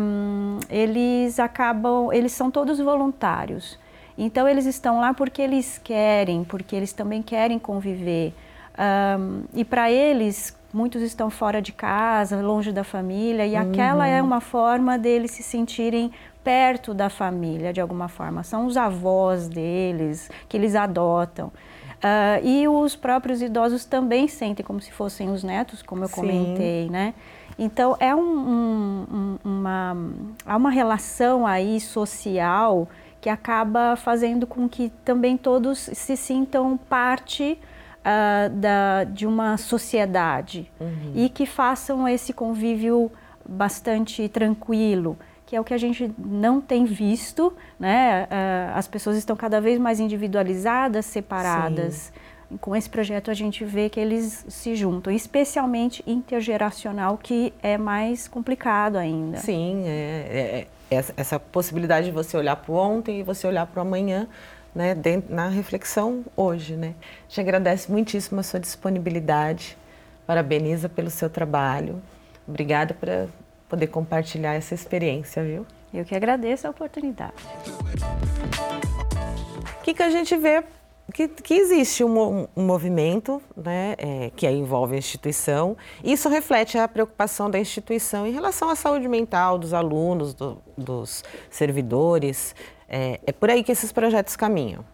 um, eles acabam, eles são todos voluntários. Então eles estão lá porque eles querem, porque eles também querem conviver. Um, e para eles, muitos estão fora de casa, longe da família, e uhum. aquela é uma forma deles se sentirem perto da família de alguma forma. São os avós deles que eles adotam. Uh, e os próprios idosos também sentem como se fossem os netos, como eu Sim. comentei, né? Então é um, um, uma, há uma relação aí social que acaba fazendo com que também todos se sintam parte uh, da, de uma sociedade uhum. e que façam esse convívio bastante tranquilo que é o que a gente não tem visto, né? Uh, as pessoas estão cada vez mais individualizadas, separadas. Sim. Com esse projeto a gente vê que eles se juntam, especialmente intergeracional, que é mais complicado ainda. Sim, é, é, é essa possibilidade de você olhar para o ontem e você olhar para o amanhã, né, dentro, na reflexão hoje, né. Te agradece muitíssimo a sua disponibilidade, parabeniza pelo seu trabalho, obrigada por poder compartilhar essa experiência, viu? Eu que agradeço a oportunidade. O que, que a gente vê? Que, que existe um, um movimento né, é, que envolve a instituição. Isso reflete a preocupação da instituição em relação à saúde mental dos alunos, do, dos servidores. É, é por aí que esses projetos caminham.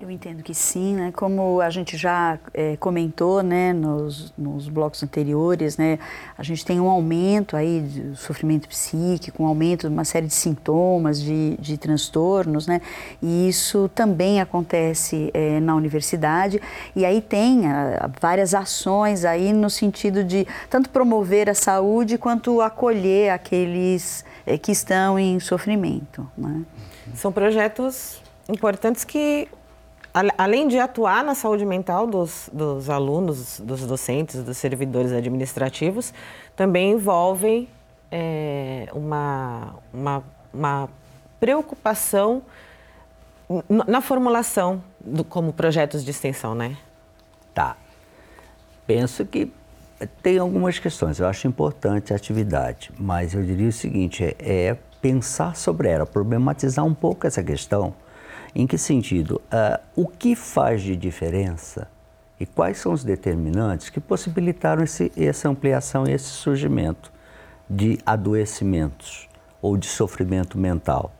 Eu entendo que sim, né? Como a gente já é, comentou, né, nos, nos blocos anteriores, né, a gente tem um aumento aí de sofrimento psíquico, um aumento de uma série de sintomas, de, de transtornos, né, e isso também acontece é, na universidade. E aí tem a, várias ações aí no sentido de tanto promover a saúde quanto acolher aqueles é, que estão em sofrimento. Né? São projetos importantes que além de atuar na saúde mental dos, dos alunos, dos docentes, dos servidores administrativos, também envolvem é, uma, uma, uma, preocupação na formulação do, como projetos de extensão, né? Tá. Penso que tem algumas questões. Eu acho importante a atividade, mas eu diria o seguinte: é, é pensar sobre ela, problematizar um pouco essa questão. Em que sentido? Uh, o que faz de diferença e quais são os determinantes que possibilitaram esse, essa ampliação e esse surgimento de adoecimentos ou de sofrimento mental?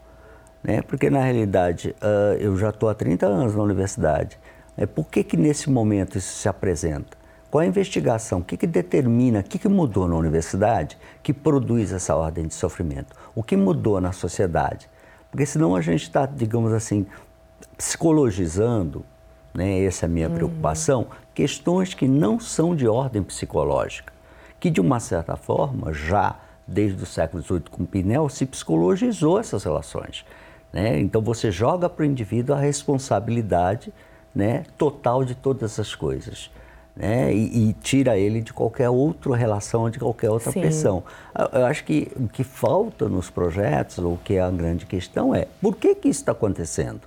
Né? Porque, na realidade, uh, eu já estou há 30 anos na universidade. É, por que, que nesse momento isso se apresenta? Qual a investigação? O que, que determina, o que, que mudou na universidade que produz essa ordem de sofrimento? O que mudou na sociedade? Porque senão a gente está, digamos assim, psicologizando, né, essa é a minha uhum. preocupação, questões que não são de ordem psicológica, que de uma certa forma já desde o século XVIII com Pinel se psicologizou essas relações. Né? Então você joga para o indivíduo a responsabilidade né, total de todas essas coisas né? E, e, tira ele de qualquer outra relação, de qualquer outra Sim. pressão. Eu acho que o que falta nos projetos, ou que é a grande questão é, por que, que isso está acontecendo?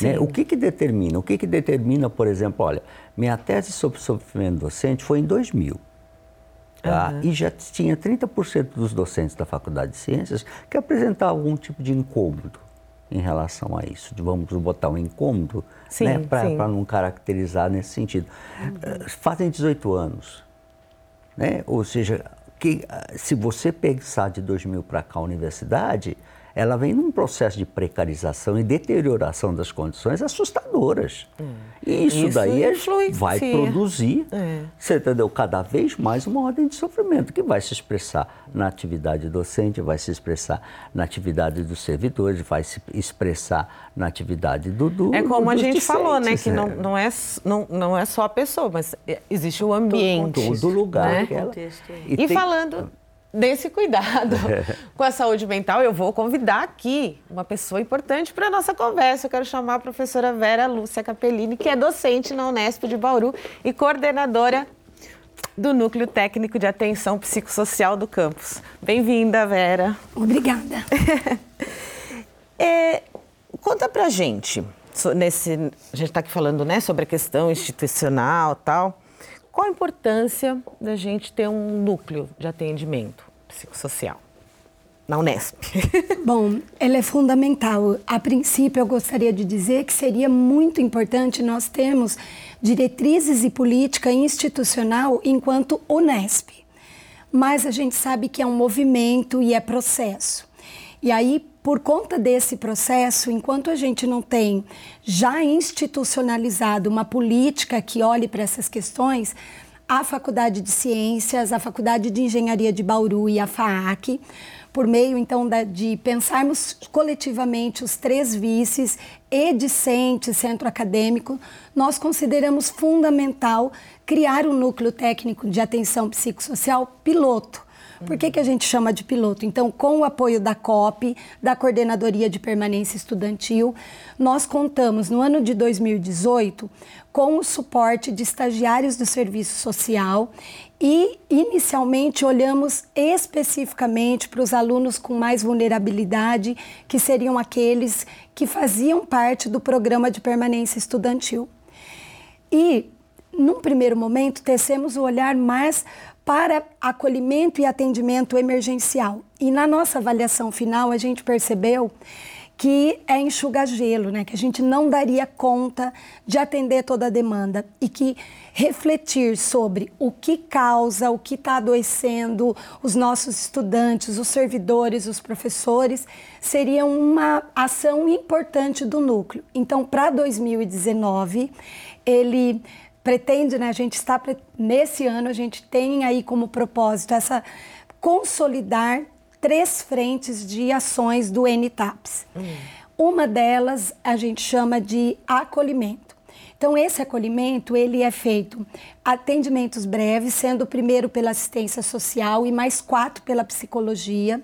Né? O que, que determina? O que, que determina, por exemplo, olha, minha tese sobre sofrimento docente foi em 2000. Tá? Uhum. E já tinha 30% dos docentes da Faculdade de Ciências que apresentavam algum tipo de incômodo em relação a isso, de vamos botar um incômodo, né, para não caracterizar nesse sentido. Uhum. Fazem 18 anos, né? ou seja, que, se você pensar de 2000 para cá a universidade, ela vem num processo de precarização e deterioração das condições assustadoras. Hum. E isso, isso daí é, vai produzir, é. você entendeu, cada vez mais uma ordem de sofrimento que vai se expressar na atividade docente, vai se expressar na atividade dos servidores, vai se expressar na atividade do, do É como a gente discentes, falou, né, que não, não, é, não, não é só a pessoa, mas existe o ambiente. Todo, todo lugar. Né? Ela, e, e tem, falando desse cuidado com a saúde mental, eu vou convidar aqui uma pessoa importante para a nossa conversa. Eu quero chamar a professora Vera Lúcia Capellini, que é docente na Unesp de Bauru e coordenadora do Núcleo Técnico de Atenção Psicossocial do campus. Bem-vinda, Vera. Obrigada. é, conta pra gente, nesse, a gente está aqui falando né, sobre a questão institucional tal, qual a importância da gente ter um núcleo de atendimento psicossocial na Unesp? Bom, ela é fundamental. A princípio, eu gostaria de dizer que seria muito importante nós termos diretrizes e política institucional enquanto Unesp. Mas a gente sabe que é um movimento e é processo. E aí, por conta desse processo, enquanto a gente não tem já institucionalizado uma política que olhe para essas questões, a Faculdade de Ciências, a Faculdade de Engenharia de Bauru e a FAAC, por meio então de pensarmos coletivamente os três vices e discente, centro acadêmico, nós consideramos fundamental criar um núcleo técnico de atenção psicossocial piloto por que, que a gente chama de piloto? Então, com o apoio da COP, da Coordenadoria de Permanência Estudantil, nós contamos no ano de 2018 com o suporte de estagiários do serviço social e, inicialmente, olhamos especificamente para os alunos com mais vulnerabilidade, que seriam aqueles que faziam parte do programa de permanência estudantil. E, num primeiro momento, tecemos o olhar mais para acolhimento e atendimento emergencial. E na nossa avaliação final, a gente percebeu que é enxugar gelo, né? que a gente não daria conta de atender toda a demanda e que refletir sobre o que causa, o que está adoecendo os nossos estudantes, os servidores, os professores, seria uma ação importante do núcleo. Então, para 2019, ele pretende, né, a gente está nesse ano a gente tem aí como propósito essa consolidar três frentes de ações do NTAPS. Hum. Uma delas a gente chama de acolhimento. Então esse acolhimento ele é feito atendimentos breves, sendo o primeiro pela assistência social e mais quatro pela psicologia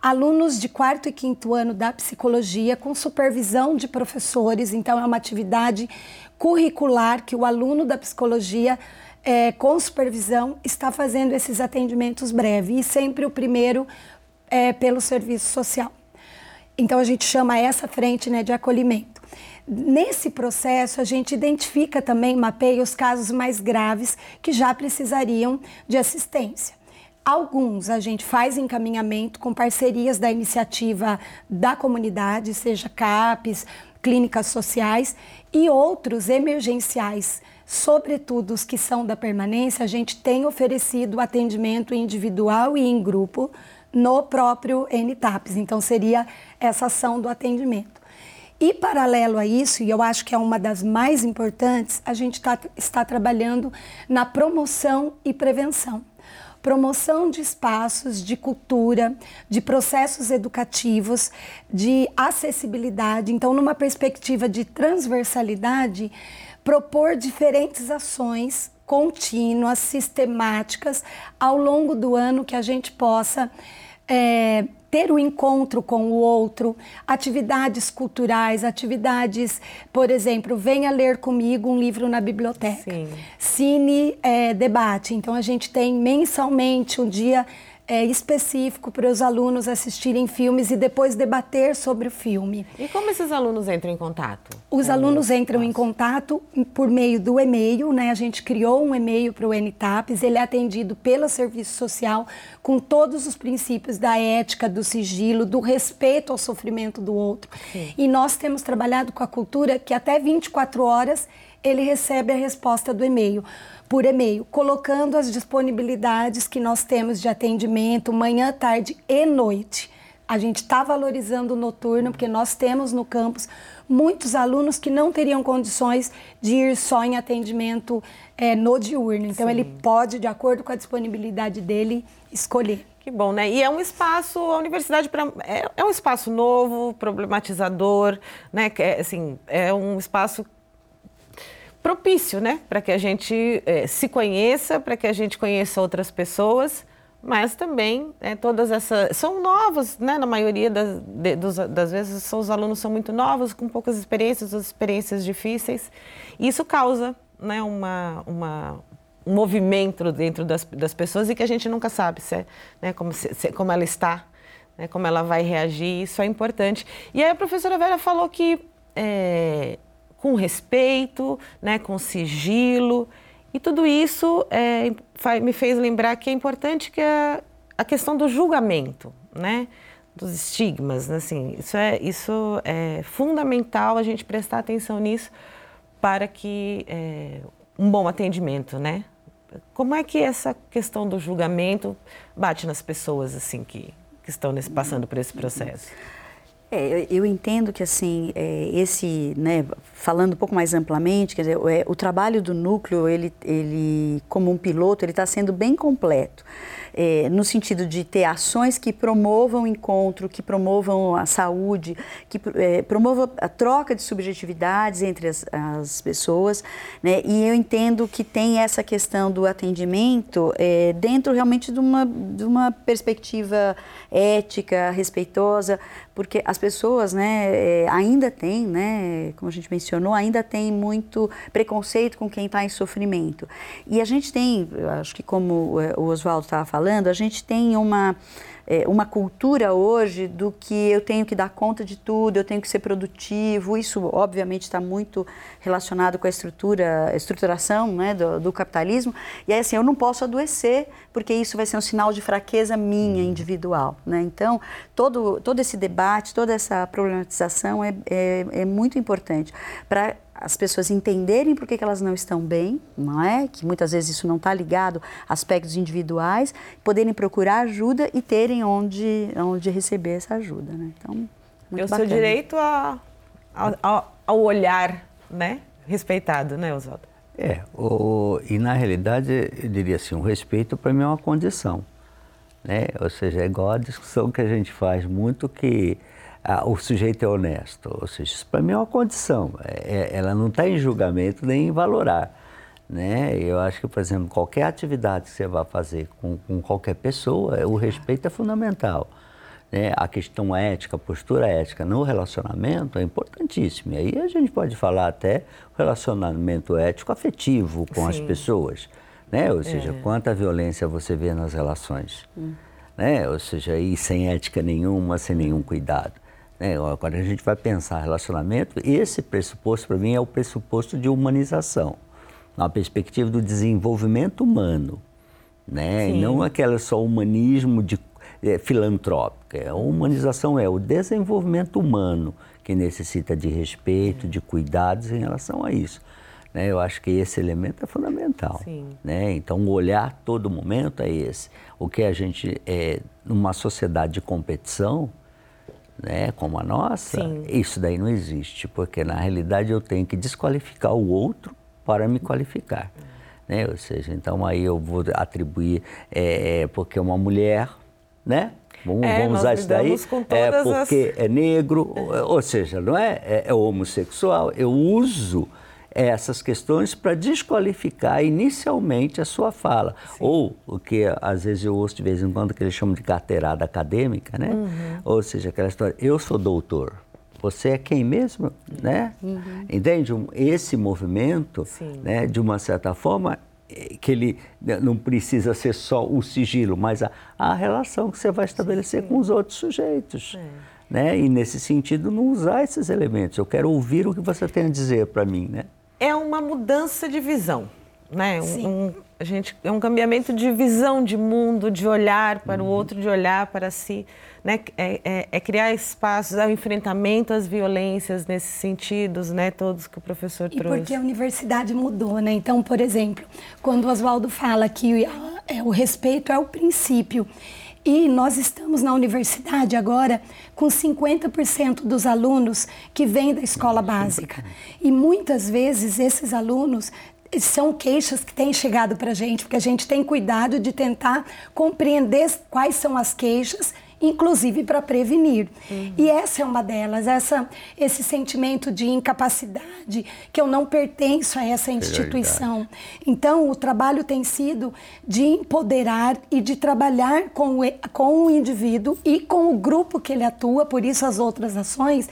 alunos de quarto e quinto ano da psicologia com supervisão de professores, então é uma atividade curricular que o aluno da psicologia é, com supervisão está fazendo esses atendimentos breves e sempre o primeiro é, pelo serviço social. Então a gente chama essa frente né, de acolhimento. Nesse processo, a gente identifica também, mapeia os casos mais graves que já precisariam de assistência. Alguns a gente faz encaminhamento com parcerias da iniciativa da comunidade, seja CAPES, clínicas sociais, e outros emergenciais, sobretudo os que são da permanência, a gente tem oferecido atendimento individual e em grupo no próprio NTAPS. Então, seria essa ação do atendimento. E paralelo a isso, e eu acho que é uma das mais importantes, a gente tá, está trabalhando na promoção e prevenção promoção de espaços de cultura, de processos educativos, de acessibilidade. Então, numa perspectiva de transversalidade, propor diferentes ações contínuas, sistemáticas, ao longo do ano que a gente possa é, ter o um encontro com o outro, atividades culturais, atividades, por exemplo, venha ler comigo um livro na biblioteca. Sim. Cine é, debate. Então a gente tem mensalmente um dia é, específico para os alunos assistirem filmes e depois debater sobre o filme. E como esses alunos entram em contato? Os alunos entram em contato por meio do e-mail, né? A gente criou um e-mail para o NTAPS, ele é atendido pelo serviço social com todos os princípios da ética, do sigilo, do respeito ao sofrimento do outro. Sim. E nós temos trabalhado com a cultura que até 24 horas ele recebe a resposta do e-mail por e-mail, colocando as disponibilidades que nós temos de atendimento manhã, tarde e noite. A gente está valorizando o noturno, porque nós temos no campus muitos alunos que não teriam condições de ir só em atendimento é, no diurno. Então, Sim. ele pode, de acordo com a disponibilidade dele, escolher. Que bom, né? E é um espaço, a universidade pra, é, é um espaço novo, problematizador, né? É, assim, é um espaço propício, né? Para que a gente é, se conheça, para que a gente conheça outras pessoas, mas também é, todas essas. São novos, né? Na maioria das, de, dos, das vezes, são, os alunos são muito novos, com poucas experiências, as experiências difíceis. Isso causa né, uma, uma, um movimento dentro das, das pessoas e que a gente nunca sabe se é, né, como, se, se, como ela está, né, como ela vai reagir, isso é importante. E aí a professora Vera falou que. É, com respeito, né, com sigilo. E tudo isso é, me fez lembrar que é importante que a, a questão do julgamento, né, dos estigmas, assim, isso é, isso é fundamental a gente prestar atenção nisso para que é, um bom atendimento, né? Como é que essa questão do julgamento bate nas pessoas assim que, que estão nesse, passando por esse processo? É, eu entendo que assim é, esse, né, falando um pouco mais amplamente, quer dizer, é, o trabalho do núcleo, ele, ele como um piloto, ele está sendo bem completo é, no sentido de ter ações que promovam o encontro, que promovam a saúde, que é, promovam a troca de subjetividades entre as, as pessoas. Né? E eu entendo que tem essa questão do atendimento é, dentro realmente de uma, de uma perspectiva ética, respeitosa, porque as pessoas né, é, ainda têm, né, como a gente mencionou, ainda tem muito preconceito com quem está em sofrimento. E a gente tem, acho que como é, o Oswaldo estava falando, a gente tem uma é, uma cultura hoje do que eu tenho que dar conta de tudo, eu tenho que ser produtivo. Isso, obviamente, está muito relacionado com a estrutura, a estruturação né, do, do, capitalismo. E aí, assim, eu não posso adoecer, porque isso vai ser um sinal de fraqueza minha, individual. Né? Então, todo, todo esse debate, toda essa problematização é, é, é muito importante para as pessoas entenderem por que, que, elas não estão bem, não é? Que muitas vezes isso não está ligado a aspectos individuais, poderem procurar ajuda e terem onde, onde receber essa ajuda, né? Então, muito o seu direito a, a, ao olhar, né? Respeitado, né, Oswaldo? É, o, e na realidade, eu diria assim, o respeito para mim é uma condição, né? Ou seja, é igual a discussão que a gente faz muito que ah, o sujeito é honesto. Ou seja, isso para mim é uma condição. É, é ela não está em julgamento nem em valorar. Né? Eu acho que, por exemplo, qualquer atividade que você vai fazer com, com qualquer pessoa, o respeito é fundamental. Né? A questão ética, a postura ética no relacionamento é importantíssima. E aí a gente pode falar até relacionamento ético afetivo com Sim. as pessoas. Né? Ou seja, é. quanta violência você vê nas relações. Hum. Né? Ou seja, e sem ética nenhuma, sem nenhum cuidado. Né? Quando a gente vai pensar relacionamento, esse pressuposto para mim é o pressuposto de humanização, na perspectiva do desenvolvimento humano. né? E não aquela só humanismo de é, filantrópica. A humanização é o desenvolvimento humano que necessita de respeito, de cuidados em relação a isso. Né? Eu acho que esse elemento é fundamental. Né? Então, o olhar todo momento é esse. O que a gente, é, numa sociedade de competição, né, como a nossa, Sim. isso daí não existe, porque na realidade eu tenho que desqualificar o outro para me qualificar. Né? Ou seja, então aí eu vou atribuir, é, é porque uma mulher, né? Vamos, é, vamos usar isso daí, é porque as... é negro, ou seja, não é, é, é homossexual. Eu uso essas questões para desqualificar inicialmente a sua fala. Sim. Ou o que às vezes eu ouço de vez em quando que eles chamam de carteirada acadêmica, né? Uhum. Ou seja, aquela história, eu sou doutor. Você é quem mesmo, né? Uhum. Entende? Esse movimento, né, de uma certa forma, é, que ele né, não precisa ser só o sigilo, mas a, a relação que você vai estabelecer Sim. com os outros sujeitos. É. Né? E nesse sentido, não usar esses elementos. Eu quero ouvir o que você tem a dizer para mim, né? É uma mudança de visão, né? Um, um, a gente, é um cambiamento de visão de mundo, de olhar para uhum. o outro, de olhar para si. Né? É, é, é, criar espaços ao enfrentamento às violências nesses sentidos, né? Todos que o professor e trouxe. E porque a universidade mudou, né? Então, por exemplo, quando o Oswaldo fala que é, o respeito é o princípio, e nós estamos na universidade agora com 50% dos alunos que vêm da escola básica. E muitas vezes esses alunos são queixas que têm chegado para a gente, porque a gente tem cuidado de tentar compreender quais são as queixas inclusive para prevenir. Uhum. E essa é uma delas, essa, esse sentimento de incapacidade, que eu não pertenço a essa instituição. Então, o trabalho tem sido de empoderar e de trabalhar com o, com o indivíduo e com o grupo que ele atua, por isso as outras ações,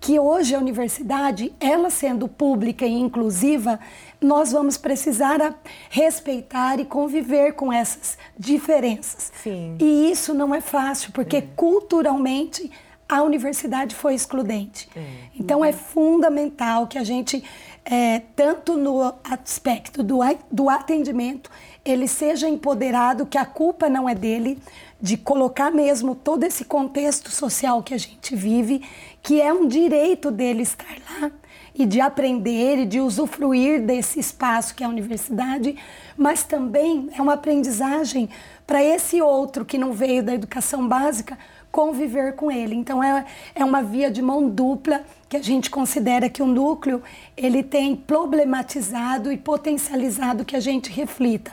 que hoje a universidade, ela sendo pública e inclusiva, nós vamos precisar respeitar e conviver com essas diferenças. Sim. E isso não é fácil, porque é. culturalmente a universidade foi excludente. É. Então é fundamental que a gente, é, tanto no aspecto do, do atendimento, ele seja empoderado, que a culpa não é dele, de colocar mesmo todo esse contexto social que a gente vive, que é um direito dele estar lá e de aprender e de usufruir desse espaço que é a universidade, mas também é uma aprendizagem para esse outro que não veio da educação básica conviver com ele. Então é, é uma via de mão dupla que a gente considera que o núcleo ele tem problematizado e potencializado que a gente reflita,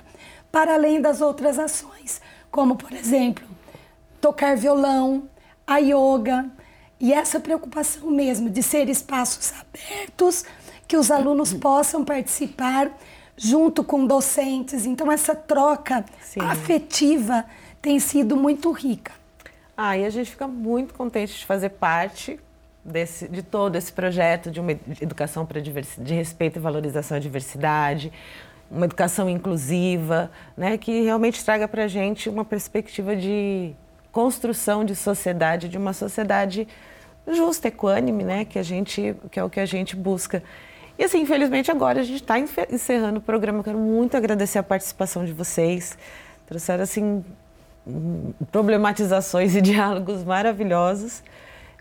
para além das outras ações, como por exemplo tocar violão, a yoga, e essa preocupação mesmo de ser espaços abertos, que os alunos possam participar junto com docentes. Então, essa troca Sim. afetiva tem sido muito rica. Ah, e a gente fica muito contente de fazer parte desse, de todo esse projeto de uma educação para de respeito e valorização à diversidade, uma educação inclusiva, né, que realmente traga para a gente uma perspectiva de construção de sociedade, de uma sociedade justa, equânime, né? Que, a gente, que é o que a gente busca. E assim, infelizmente agora a gente está encerrando o programa. Eu quero muito agradecer a participação de vocês. Trouxeram assim problematizações e diálogos maravilhosos.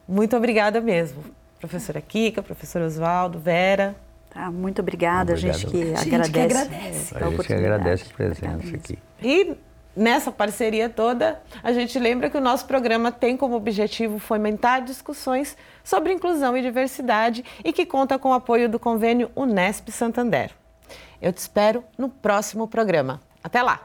Muito obrigada mesmo, professora Kika, professor Oswaldo, Vera. Tá, muito obrigada, a gente que a gente agradece. Que agradece. A, a gente que agradece a presença aqui. E nessa parceria toda, a gente lembra que o nosso programa tem como objetivo fomentar discussões sobre inclusão e diversidade e que conta com o apoio do convênio Unesp Santander. Eu te espero no próximo programa. Até lá!